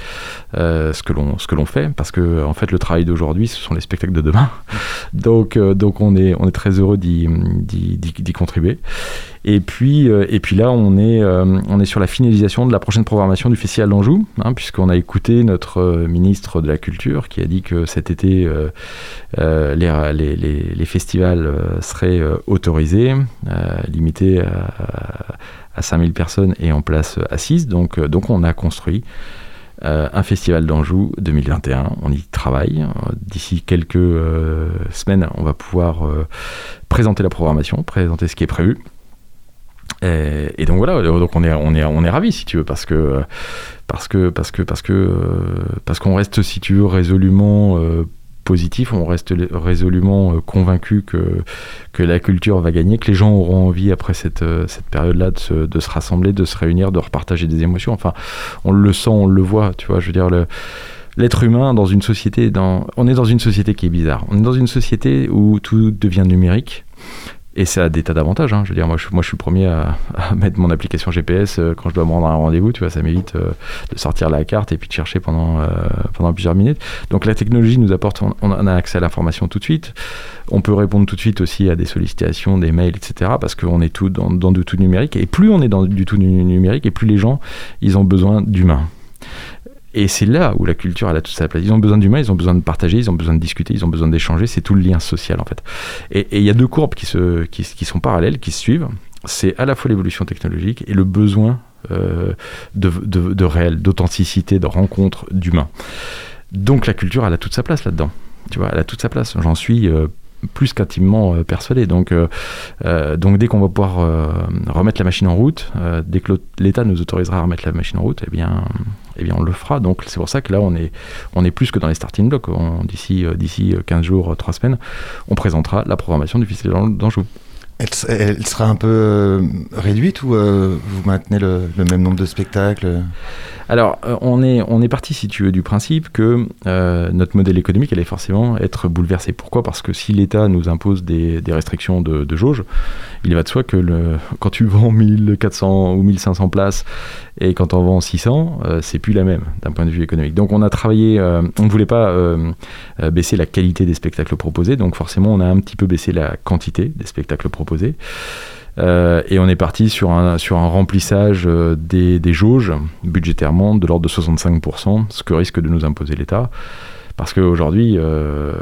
euh, ce que l'on fait, parce que en fait le travail d'aujourd'hui, ce sont les spectacles de demain. Donc on est très heureux d'y contribuer. Et puis là on est sur la finalisation de la prochaine programmation du Festival d'Anjou, hein, puisqu'on a écouté notre ministre de la Culture qui a dit que cet été les, les, festivals seraient autorisés, euh, limités à, à 5000 personnes et en place assise. Donc, euh, donc on a construit euh, un festival d'Anjou 2021. On y travaille. D'ici quelques semaines, on va pouvoir présenter la programmation, présenter ce qui est prévu. Et, et donc voilà, donc on est, on est, on est ravis si tu veux, parce que parce que parce que parce que parce qu'on reste si tu veux résolument positif, on reste résolument euh, convaincu que la culture va gagner, que les gens auront envie après cette euh, cette période-là de se, de se rassembler, de se réunir, de repartager des émotions. Enfin, on le sent, on le voit, tu vois. Je veux dire L'être humain dans une société, on est dans une société qui est bizarre. On est dans une société où tout devient numérique. Et ça a des tas d'avantages. hein. Je veux dire, moi je, moi, je suis le premier à, mettre mon application GPS euh, quand je dois me rendre à un rendez-vous. Tu vois, ça m'évite euh, de sortir la carte et puis de chercher pendant, euh, pendant plusieurs minutes. Donc la technologie nous apporte, on, a accès à l'information tout de suite. On peut répondre tout de suite aussi à des sollicitations, des mails, etc. Parce qu'on est tout dans, du tout numérique. Et plus on est dans du tout nu- numérique, et plus les gens, ils ont besoin d'humains. Et c'est là où la culture a toute sa place. Ils ont besoin d'humains, ils ont besoin de partager, ils ont besoin de discuter, ils ont besoin d'échanger. C'est tout le lien social en fait. Et il y a deux courbes qui, se, qui, sont parallèles, qui se suivent. C'est à la fois l'évolution technologique et le besoin euh, de, réel, d'authenticité, de rencontre, d'humain. Donc la culture, a toute sa place là-dedans. Tu vois, elle a toute sa place. J'en suis euh, plus qu'intimement persuadé. Donc, donc dès qu'on va pouvoir remettre la machine en route, dès que l'État nous autorisera à remettre la machine en route, eh bien, eh bien on le fera. Donc c'est pour ça que là, on est, on est plus que dans les starting blocks. D'ici, d'ici 15 jours, 3 semaines, on présentera la programmation du Festival d'Anjou. Elle, sera un peu euh, réduite ou euh, vous maintenez le, même nombre de spectacles? Alors, euh, on est, on est parti, si tu veux, du principe que notre modèle économique allait forcément être bouleversé. Pourquoi? Parce que si l'État nous impose des, restrictions de, jauge, il va de soi que le, quand tu vends 1400 ou 1500 places et quand on vend 600, c'est plus la même d'un point de vue économique. Donc, on a travaillé, on ne voulait pas baisser la qualité des spectacles proposés, donc forcément, on a un petit peu baissé la quantité des spectacles proposés euh, et on est parti sur un, remplissage euh, des, des jauges budgétairement de l'ordre de 65%, ce que risque de nous imposer l'État. Parce qu'aujourd'hui, euh,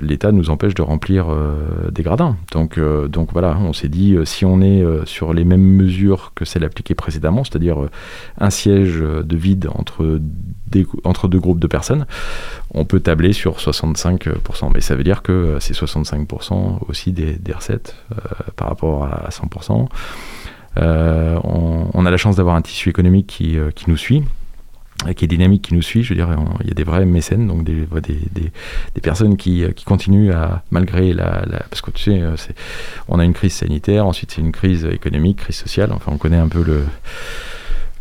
l'État nous empêche de remplir euh, des gradins. Donc, euh, donc voilà, on s'est dit, si on est sur les mêmes mesures que celles appliquées précédemment, c'est-à-dire un siège de vide entre, entre deux groupes de personnes, on peut tabler sur 65%. Mais ça veut dire que c'est 65% aussi des, recettes par rapport à 100%. On, on, a la chance d'avoir un tissu économique qui, qui nous suit qui est dynamique, qui nous suit. Je veux dire, il y a des vrais mécènes, donc des, des, des, personnes qui, qui, continuent à, malgré la, la, Parce que tu sais, on a une crise sanitaire, ensuite c'est une crise économique, crise sociale, enfin on connaît un peu le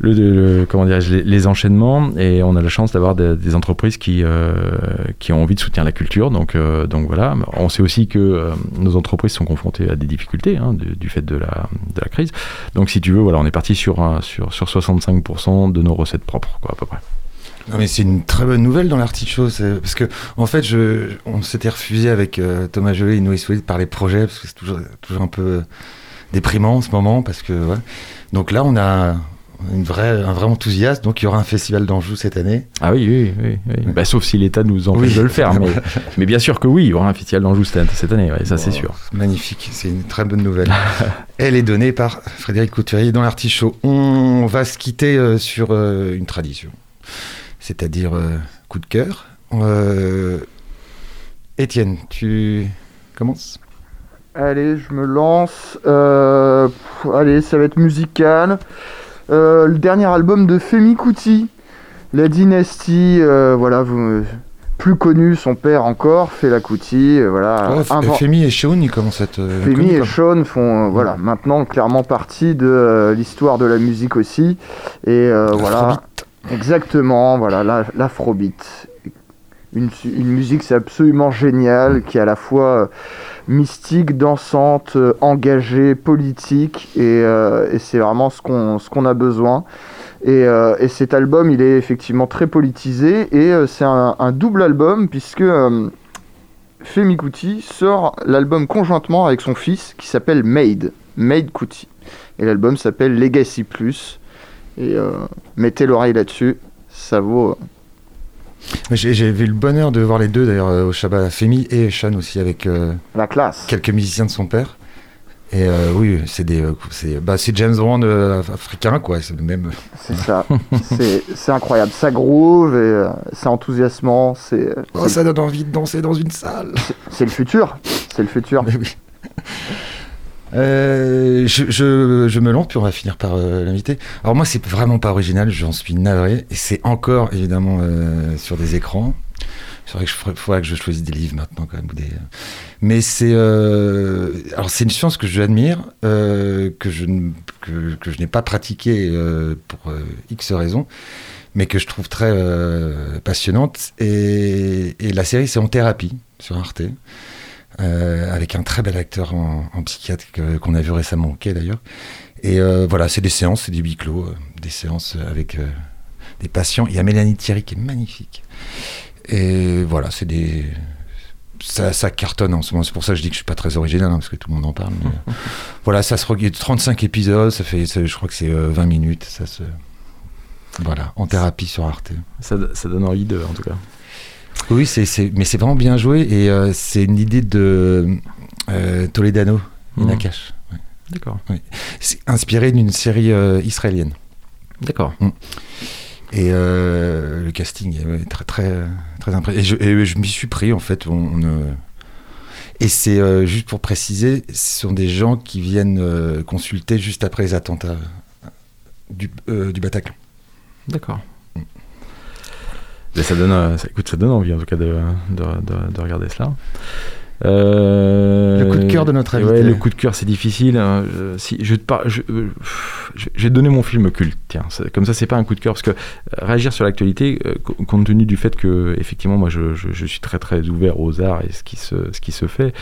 les, les, enchaînements et on a la chance d'avoir des, entreprises qui, euh, qui ont envie de soutenir la culture. Donc, euh, donc voilà, on sait aussi que euh, nos entreprises sont confrontées à des difficultés hein, du fait de la, de la crise. Donc si tu veux, voilà, on est parti sur, sur, sur 65% de nos recettes propres, quoi, à peu près. Non mais c'est une très bonne nouvelle dans l'artichaut, parce que en fait, je, on s'était refusé avec Thomas Jolet et Noé Soulet de parler projet, parce que c'est toujours, toujours un peu déprimant en ce moment, parce que donc là on a une vraie, un vrai enthousiasme. Donc il y aura un festival d'Anjou cette année. Ah oui, oui, oui. Bah, sauf si l'État nous empêche de le faire. Mais, mais, bien sûr que oui, il y aura un festival d'Anjou cette, année, ça c'est sûr. Magnifique, c'est une très bonne nouvelle. Elle est donnée par Frédéric Couturier dans l'artichaut. On va se quitter euh, sur euh, une tradition, c'est-à-dire euh, coup de cœur. Étienne, tu commences? Allez, je me lance. allez, ça va être musical. Euh, le dernier album de Femi Kuti, La Dynastie, euh, voilà, vous, plus connu, son père encore, Fela Kuti, euh, voilà. Femi et Sean, ils commencent à être. Femi et Sean font, voilà, maintenant clairement partie de l'histoire de la musique aussi, et voilà. Exactement, voilà, l'afrobeat. Une, musique c'est absolument génial, qui est à la fois mystique, dansante, euh, engagée, politique, et, euh, et c'est vraiment ce qu'on ce qu'on a besoin. Et, euh, et, cet album, il est effectivement très politisé, et c'est un, un, double album, puisque Femi Kuti sort l'album conjointement avec son fils, qui s'appelle Made, Made Kuti. Et l'album s'appelle Legacy Plus, et mettez l'oreille là-dessus, ça vaut j'ai eu le bonheur de voir les deux d'ailleurs euh, au Shabbat, Femi et Sean aussi avec euh, la classe. quelques musiciens de son père. Et euh, oui, c'est des, c'est, bah, James Bond africain quoi, c'est même. C'est ça, c'est, incroyable, ça groove et c'est enthousiasmant, c'est. Oh, ça donne envie de danser dans une salle. C'est, le futur, c'est le futur. Mais oui. Euh, je, me lance, puis on va finir par euh, l'inviter. Alors moi, c'est vraiment pas original, j'en suis navré. Et c'est encore, évidemment, euh, sur des écrans. C'est vrai que je faudrait que je choisisse des livres maintenant, quand même. Mais c'est... Alors, c'est une science que j'admire, que je, que, je n'ai pas pratiquée pour X raisons, mais que je trouve très passionnante. Et la série, c'est En thérapie, sur Arte. Euh, avec un très bel acteur en, psychiatre qu'on a vu récemment au quai d'ailleurs. Et euh, voilà, c'est des séances, c'est des huis clos, euh, des séances avec des patients. Il y a Mélanie Thierry qui est magnifique. Et voilà, c'est des. Ça, cartonne en ce moment. C'est pour ça que je dis que je suis pas très original, hein, parce que tout le monde en parle. voilà, ça se regarde 35 épisodes, ça fait, je crois que c'est 20 minutes. Ça se. Voilà, en thérapie sur Arte. Ça, ça donne envie de, en tout cas. Oui, c'est, mais c'est vraiment bien joué et euh, c'est une idée de euh, Toledano, mmh. Inakash. D'accord. C'est inspiré d'une série euh, israélienne. D'accord. Mmh. Et le casting est très très très impressionnant. Et je, m'y suis pris en fait. On, Et c'est juste pour préciser, ce sont des gens qui viennent consulter juste après les attentats du, du Bataclan. D'accord. Mais ça donne, euh, ça, écoute, ça donne envie en tout cas de, de, de- de regarder cela. Euh, Le coup de cœur de notre ouais, invité. le coup de cœur, c'est difficile. hein. Je- si, je par- je, euh, je- je vais donner mon film culte. Tiens, Ça- comme ça, c'est pas un coup de cœur parce que réagir sur l'actualité, co- compte tenu du fait que effectivement, moi, je suis très très ouvert aux arts et ce qui se, ce qui se fait.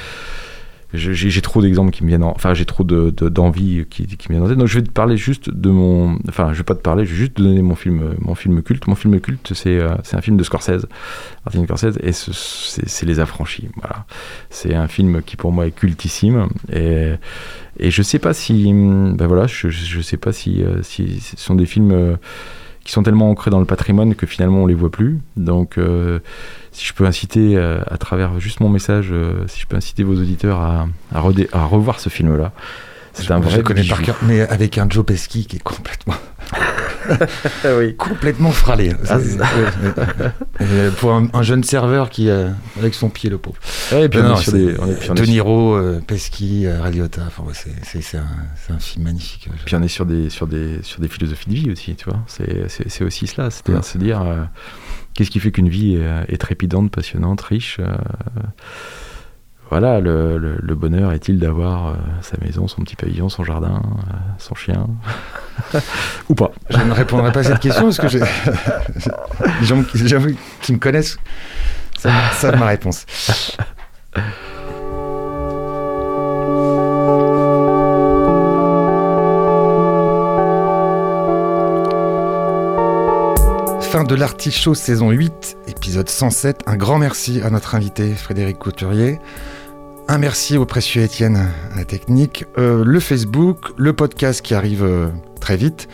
J'ai trop d'exemples qui me viennent, en- enfin j'ai trop de- de- d'envie qui, qui me viennent en tête. Donc je vais te parler juste de mon, enfin je vais pas te parler, je vais juste te donner mon film, mon film culte. Mon film culte, c'est euh, un film de Scorsese, Martin Scorsese, et ce- c'est Les Affranchis. Voilà, c'est un film qui pour moi est cultissime et et je sais pas si, ben voilà, je, je je sais pas si, euh, si ce sont des films euh, qui sont tellement ancrés dans le patrimoine que finalement on les voit plus. Donc, euh, si je peux inciter euh, à travers juste mon message, euh, si je peux inciter vos auditeurs à, revoir ce film-là, c'est Je- un je vrai connais bijou. par cœur, mais avec un Joe Pesci qui est complètement, oui. complètement fralé. Ah, C'est- ouais, pour un, un jeune serveur qui, euh, avec son pied, le pauvre. Ouais, et puis Non, on, est sur c'est- des, on est, De Niro, euh, Pesci, euh, Ray Liotta, enfin, c'est- c'est c'est un, c'est un film magnifique. euh, puis on est sur des, sur des, sur des philosophies de vie aussi, tu vois. C'est, c'est, c'est aussi cela, c'est-à-dire Ouais. se dire euh, qu'est-ce qui fait qu'une vie est, est trépidante, passionnante, riche. Voilà, le, le- le bonheur est-il d'avoir euh, sa maison, son petit pavillon, son jardin, euh, son chien Ou pas Je ne répondrai pas à cette question parce que j'ai les gens qui, me connaissent savent ma réponse. Fin de l'artichaut saison 8, épisode 107. Un grand merci à notre invité Frédéric Couturier. Un merci au précieux Étienne à la technique, Euh, le Facebook, le podcast qui arrive euh, très vite.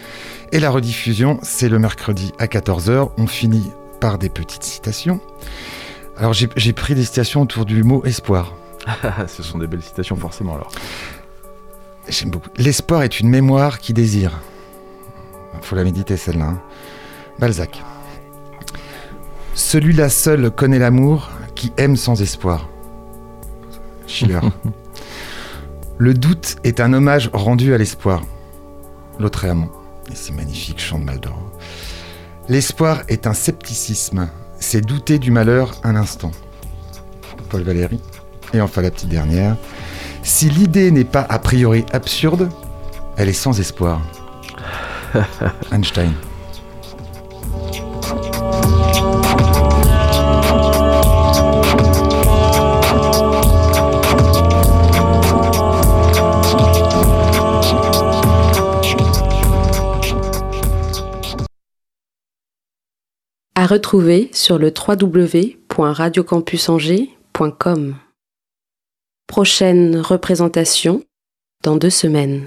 Et la rediffusion, c'est le mercredi à 14h. On finit par des petites citations. Alors j'ai j'ai pris des citations autour du mot espoir. Ce sont des belles citations forcément alors. J'aime beaucoup. L'espoir est une mémoire qui désire. Faut la méditer celle-là. hein. Balzac. Celui-là seul connaît l'amour qui aime sans espoir. Schiller. Le doute est un hommage rendu à l'espoir. Lautréamont. Et c'est magnifique, chant de Maldoror. L'espoir est un scepticisme. C'est douter du malheur un instant. Paul Valéry. Et enfin la petite dernière. Si l'idée n'est pas a priori absurde, elle est sans espoir. Einstein. À retrouver sur le www.radiocampusangers.com. Prochaine représentation dans deux semaines.